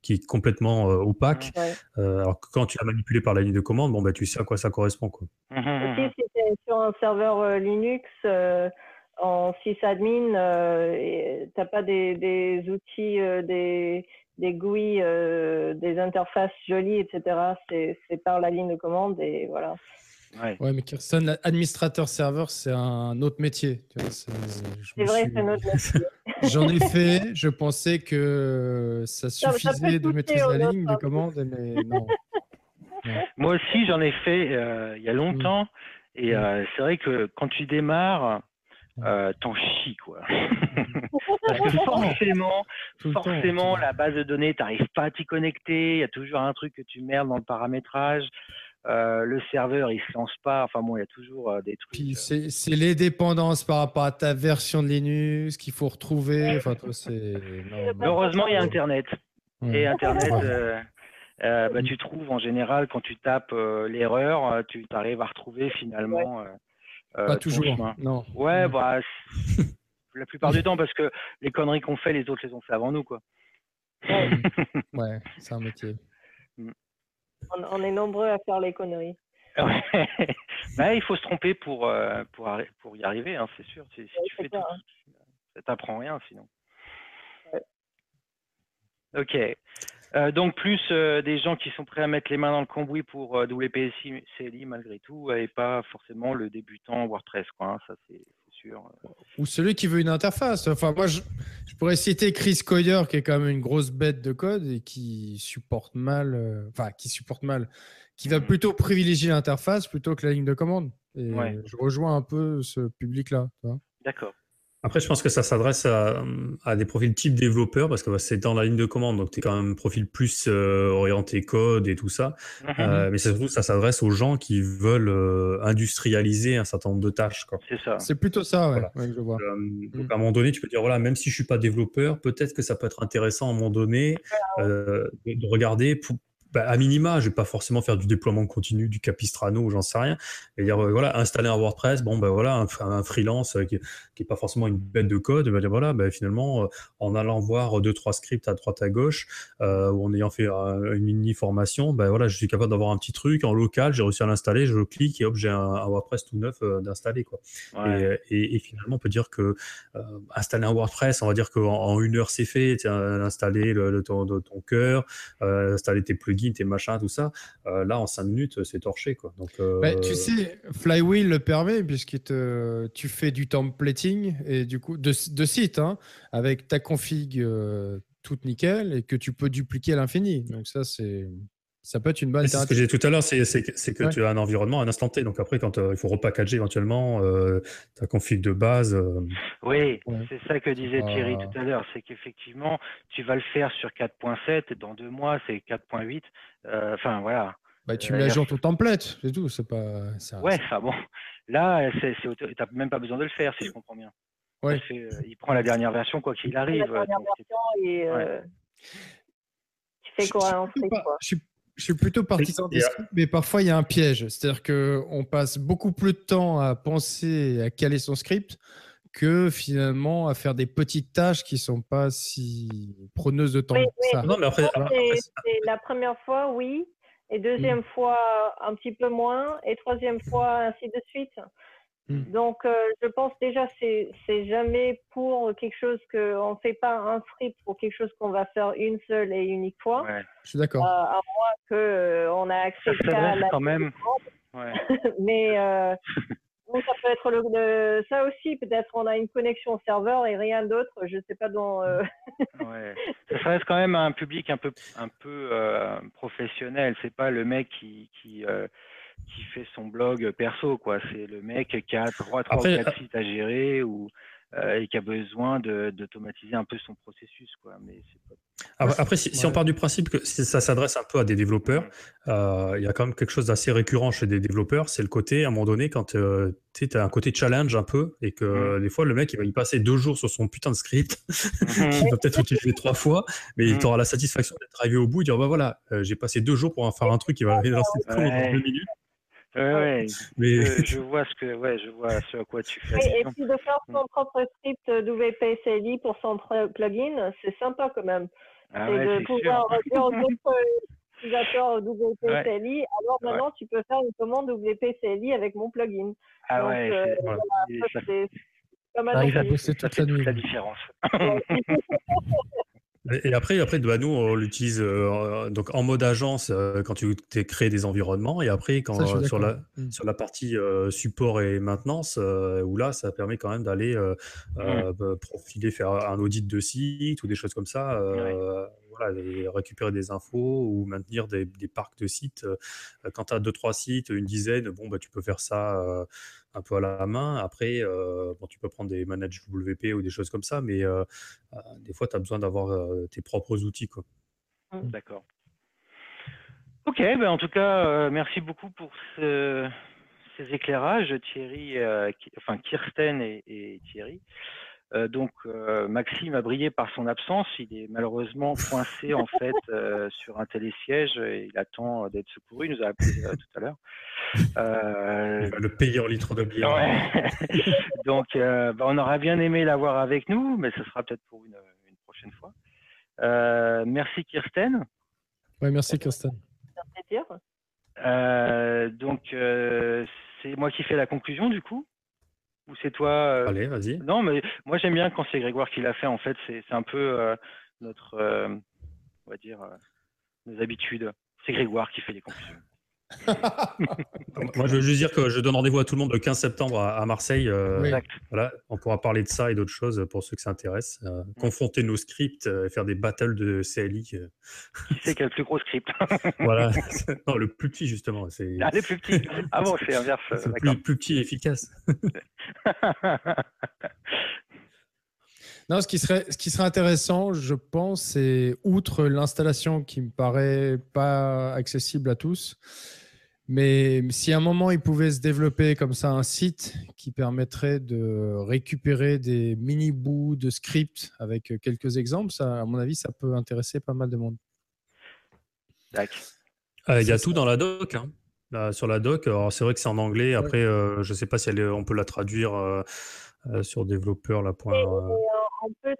qui est complètement opaque. alors que quand tu l'as manipulé par la ligne de commande, bon, bah, tu sais à quoi ça correspond. Quoi. Mmh, mmh, si c'était sur un serveur Linux en sysadmin, tu n'as pas des, des outils, des, des GUI, des interfaces jolies, etc. C'est par la ligne de commande et voilà. Ouais. mais Kirsten, administrateur serveur, c'est un autre métier. C'est vrai, c'est un autre métier. J'en ai fait, je pensais que ça suffisait de maîtriser la ligne de commande, mais non. <laughs> Moi aussi, j'en ai fait euh, il y a longtemps. Mm. Et mm. euh, c'est vrai que quand tu démarres, euh, t'en chies quoi. <laughs> Parce que forcément, forcément, la base de données, t'arrives pas à t'y connecter. Il y a toujours un truc que tu merdes dans le paramétrage. Euh, le serveur, il se lance pas. Enfin bon, il y a toujours euh, des trucs. Euh. c'est les dépendances par rapport à ta version de Linux qu'il faut retrouver. Enfin, Heureusement, il y a Internet. Et Internet, bah, tu trouves en général quand tu tapes l'erreur, tu arrives à retrouver finalement. pas toujours. Non. Ouais, bah, <laughs> la plupart du temps parce que les conneries qu'on fait, les autres les ont fait avant nous, quoi. ouais, <laughs> c'est un métier. On, est nombreux à faire les conneries. <laughs> bah, il faut se tromper pour, euh, pour, pour y arriver, hein, c'est sûr. Si, tu fais tout, hein. ça t'apprend rien sinon. Ok. Euh, donc plus euh, des gens qui sont prêts à mettre les mains dans le cambouis pour WPSI, CLI malgré tout, et pas forcément le débutant WordPress, quoi. Hein, ça c'est ou celui qui veut une interface. Enfin, moi, je, pourrais citer Chris Coyer, qui est quand même une grosse bête de code et qui supporte mal, euh, enfin, qui supporte mal, qui va plutôt privilégier l'interface plutôt que la ligne de commande. Et je rejoins un peu ce public-là. D'accord. Après, je pense que ça s'adresse à, des profils type développeur parce que bah, c'est dans la ligne de commande, donc tu es quand même un profil plus euh, orienté code et tout ça. Mhm. Euh, mais surtout, ça s'adresse aux gens qui veulent euh, industrialiser un certain nombre de tâches. C'est ça. C'est plutôt ça, ouais, je vois. Donc, mm. à un moment donné, tu peux dire voilà, même si je suis pas développeur, peut-être que ça peut être intéressant à un moment donné de, de, regarder pour, bah, à minima, je vais pas forcément faire du déploiement continu du Capistrano ou j'en sais rien. Et dire, euh, voilà, installer un WordPress, bon, ben voilà, un, freelance euh, qui, qui est pas forcément une bête de code, ben, dire, voilà, ben, finalement, euh, en allant voir deux, trois scripts à droite, à gauche, ou en ayant fait une mini formation, ben voilà, je suis capable d'avoir un petit truc en local, j'ai réussi à l'installer, je clique et hop, j'ai un, WordPress tout neuf d'installer, quoi. Et, et, finalement, on peut dire que installer un WordPress, on va dire qu'en en une heure, c'est fait, installer le, le ton, ton cœur, installer tes plugins, tes machins, tout ça. Euh, là, en 5 minutes, c'est torché. Quoi. Donc, euh, bah, tu sais, Flywheel le permet, puisque tu fais du templating et du coup, de, de site, hein, avec ta config euh, toute nickel et que tu peux dupliquer à l'infini. Donc, ça, c'est ça peut être une bonne C'est ce que j'ai dit tout à l'heure, c'est que tu as un environnement à un instant T. Donc après, quand euh, il faut repackager éventuellement euh, ta config de base. Euh, oui, c'est ça que disait Thierry tout à l'heure. C'est qu'effectivement, tu vas le faire sur 4.7 et dans deux mois, c'est 4.8. Enfin, voilà. Bah, tu mets à jour ton template, c'est tout. C'est pas. ouais, enfin bon. Là, tu n'as même pas besoin de le faire, si je comprends bien. Ouais. il prend la dernière version, quoi qu'il arrive. La dernière version et. Tu fais quoi en fait, quoi. Je suis plutôt partisan des scripts, mais parfois il y a un piège. C'est-à-dire qu'on passe beaucoup plus de temps à penser à caler son script que finalement à faire des petites tâches qui ne sont pas si preneuses de temps. ça. Non, mais après, c'est la première fois, oui. Et deuxième mm. fois, un petit peu moins. Et troisième fois, ainsi de suite. Hmm. Donc, euh, je pense déjà c'est c'est jamais pour quelque chose que on fait pas un script pour quelque chose qu'on va faire une seule et unique fois. Je suis d'accord. Euh, à moins que euh, on a accès à la quand même. Ouais. <laughs> <laughs> Mais ça peut être le, ça aussi peut-être on a une connexion au serveur et rien d'autre. Je sais pas dont. <laughs> ouais. Ça reste quand même un public un peu un peu professionnel. C'est pas le mec qui qui qui fait son blog perso, quoi. C'est le mec qui a trois, trois ou quatre euh, sites à gérer ou euh, et qui a besoin d'automatiser un peu son processus, quoi. Mais Après, si, on part du principe que ça s'adresse un peu à des développeurs, euh, il y a quand même quelque chose d'assez récurrent chez des développeurs, c'est le côté, à un moment donné, quand tu as un côté challenge un peu, et que mmh. des fois, le mec, il va y passer deux jours sur son putain de script, <laughs> mmh. qu'il va peut-être utiliser trois fois, mais il mmh. aura la satisfaction d'être arrivé au bout et dire, bah voilà, j'ai passé deux jours pour en faire un truc qui va arriver dans deux minutes. Ouais, <laughs> mais... je, <laughs> vois ce que, ouais, je vois ce à quoi tu fais. Et, puis de faire son propre script WPSLI pour son plugin, c'est sympa quand même. Ah c'est de pouvoir dire aux <laughs> autres utilisateurs WPCLI, alors maintenant tu peux faire une commande WPCLI avec mon plugin. Ah Donc, ouais, euh, voilà, toute la nuit. la différence. Et après, après bah, nous, on l'utilise euh, donc en mode agence euh, quand tu crées des environnements. Et après, quand, euh, sur, la, mmh. sur la partie support et maintenance, où là, ça permet quand même d'aller mmh. bah, profiler, faire un audit de site ou des choses comme ça. Voilà, récupérer des infos ou maintenir des, des parcs de sites. Quand tu as deux, trois sites, une dizaine, bon, bah, tu peux faire ça un peu à la main. Après, euh, bon, tu peux prendre des managers WP ou des choses comme ça, mais euh, euh, des fois, tu as besoin d'avoir tes propres outils. Quoi. Mmh. D'accord. Ok, ben en tout cas, merci beaucoup pour ces éclairages, Thierry, enfin Kirsten et Thierry. Euh, donc euh, Maxime a brillé par son absence. Il est malheureusement coincé en fait <laughs> euh, sur un télésiège et il attend d'être secouru. Il nous a appelé tout à l'heure. il va le payer en litre de bière. <laughs> donc bah, on aurait bien aimé l'avoir avec nous, mais ce sera peut-être pour une, prochaine fois. merci Kirsten. Oui, merci Kirsten. donc c'est moi qui fais la conclusion du coup. Ou c'est toi euh, Allez, vas-y. Non, mais moi j'aime bien quand c'est Grégoire qui l'a fait. En fait, c'est un peu euh, notre, euh, on va dire, nos habitudes. C'est Grégoire qui fait les conclusions. <laughs> Moi, je veux juste dire que je donne rendez-vous à tout le monde le 15 septembre à, Marseille. voilà, on pourra parler de ça et d'autres choses pour ceux qui s'intéressent. confronter nos scripts et faire des battles de CLI. Qui c'est quel le plus gros script <laughs> Voilà, <laughs> non, le plus petit justement. Ah, le plus petit. Ah bon, c'est inverse. Le plus, petit et efficace. Non, ce qui serait, ce qui serait intéressant, je pense, c'est outre l'installation qui me paraît pas accessible à tous, mais si à un moment il pouvait se développer comme ça un site qui permettrait de récupérer des mini bouts de script avec quelques exemples, ça, à mon avis, ça peut intéresser pas mal de monde. Euh, il y a tout dans la doc. Hein. sur la doc, c'est vrai que c'est en anglais. Après, euh, je ne sais pas si on peut la traduire euh, sur développeur. Là, point, on peut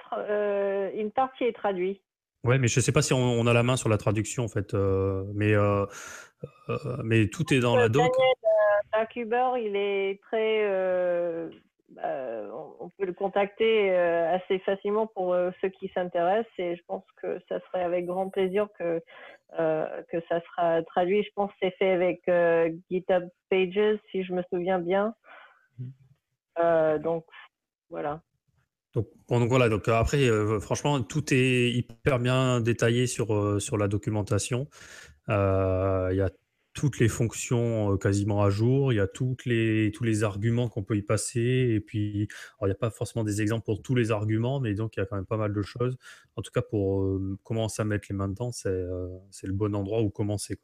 une partie est traduite. Ouais, mais je ne sais pas si on, a la main sur la traduction en fait. mais euh, mais tout est dans la doc. Daniel il est très. Euh, on peut le contacter euh, assez facilement pour ceux qui s'intéressent et je pense que ça serait avec grand plaisir que, que ça sera traduit. Je pense que c'est fait avec GitHub Pages, si je me souviens bien. Mmh. donc, voilà. Donc, voilà, donc après, franchement, tout est hyper bien détaillé sur, sur la documentation. Euh, il y a toutes les fonctions euh, quasiment à jour, il y a toutes les, tous les arguments qu'on peut y passer, et puis il n'y a pas forcément des exemples pour tous les arguments, mais donc il y a quand même pas mal de choses. En tout cas, pour euh, commencer à mettre les mains dedans, c'est le bon endroit où commencer.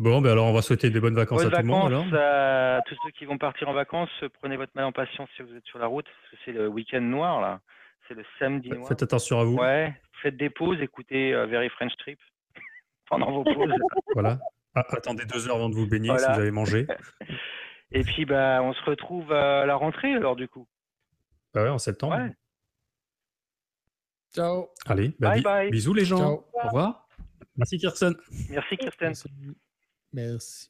Bon, ben alors on va souhaiter des bonnes vacances à tout le monde. À tous ceux qui vont partir en vacances, prenez votre mal en patience si vous êtes sur la route, parce que c'est le week-end noir là. C'est le samedi noir. Faites attention à vous. Ouais, faites des pauses, écoutez Very French Trip <laughs> pendant vos pauses. <laughs> voilà. Ah, attendez deux heures avant de vous baigner si vous avez mangé. <laughs> Et puis, bah, on se retrouve à la rentrée, alors, du coup. Bah ouais, en septembre. Ciao. Allez, bah, bye, bye. bisous les gens. Au revoir. Merci Kirsten. Merci Kirsten. Merci. Merci.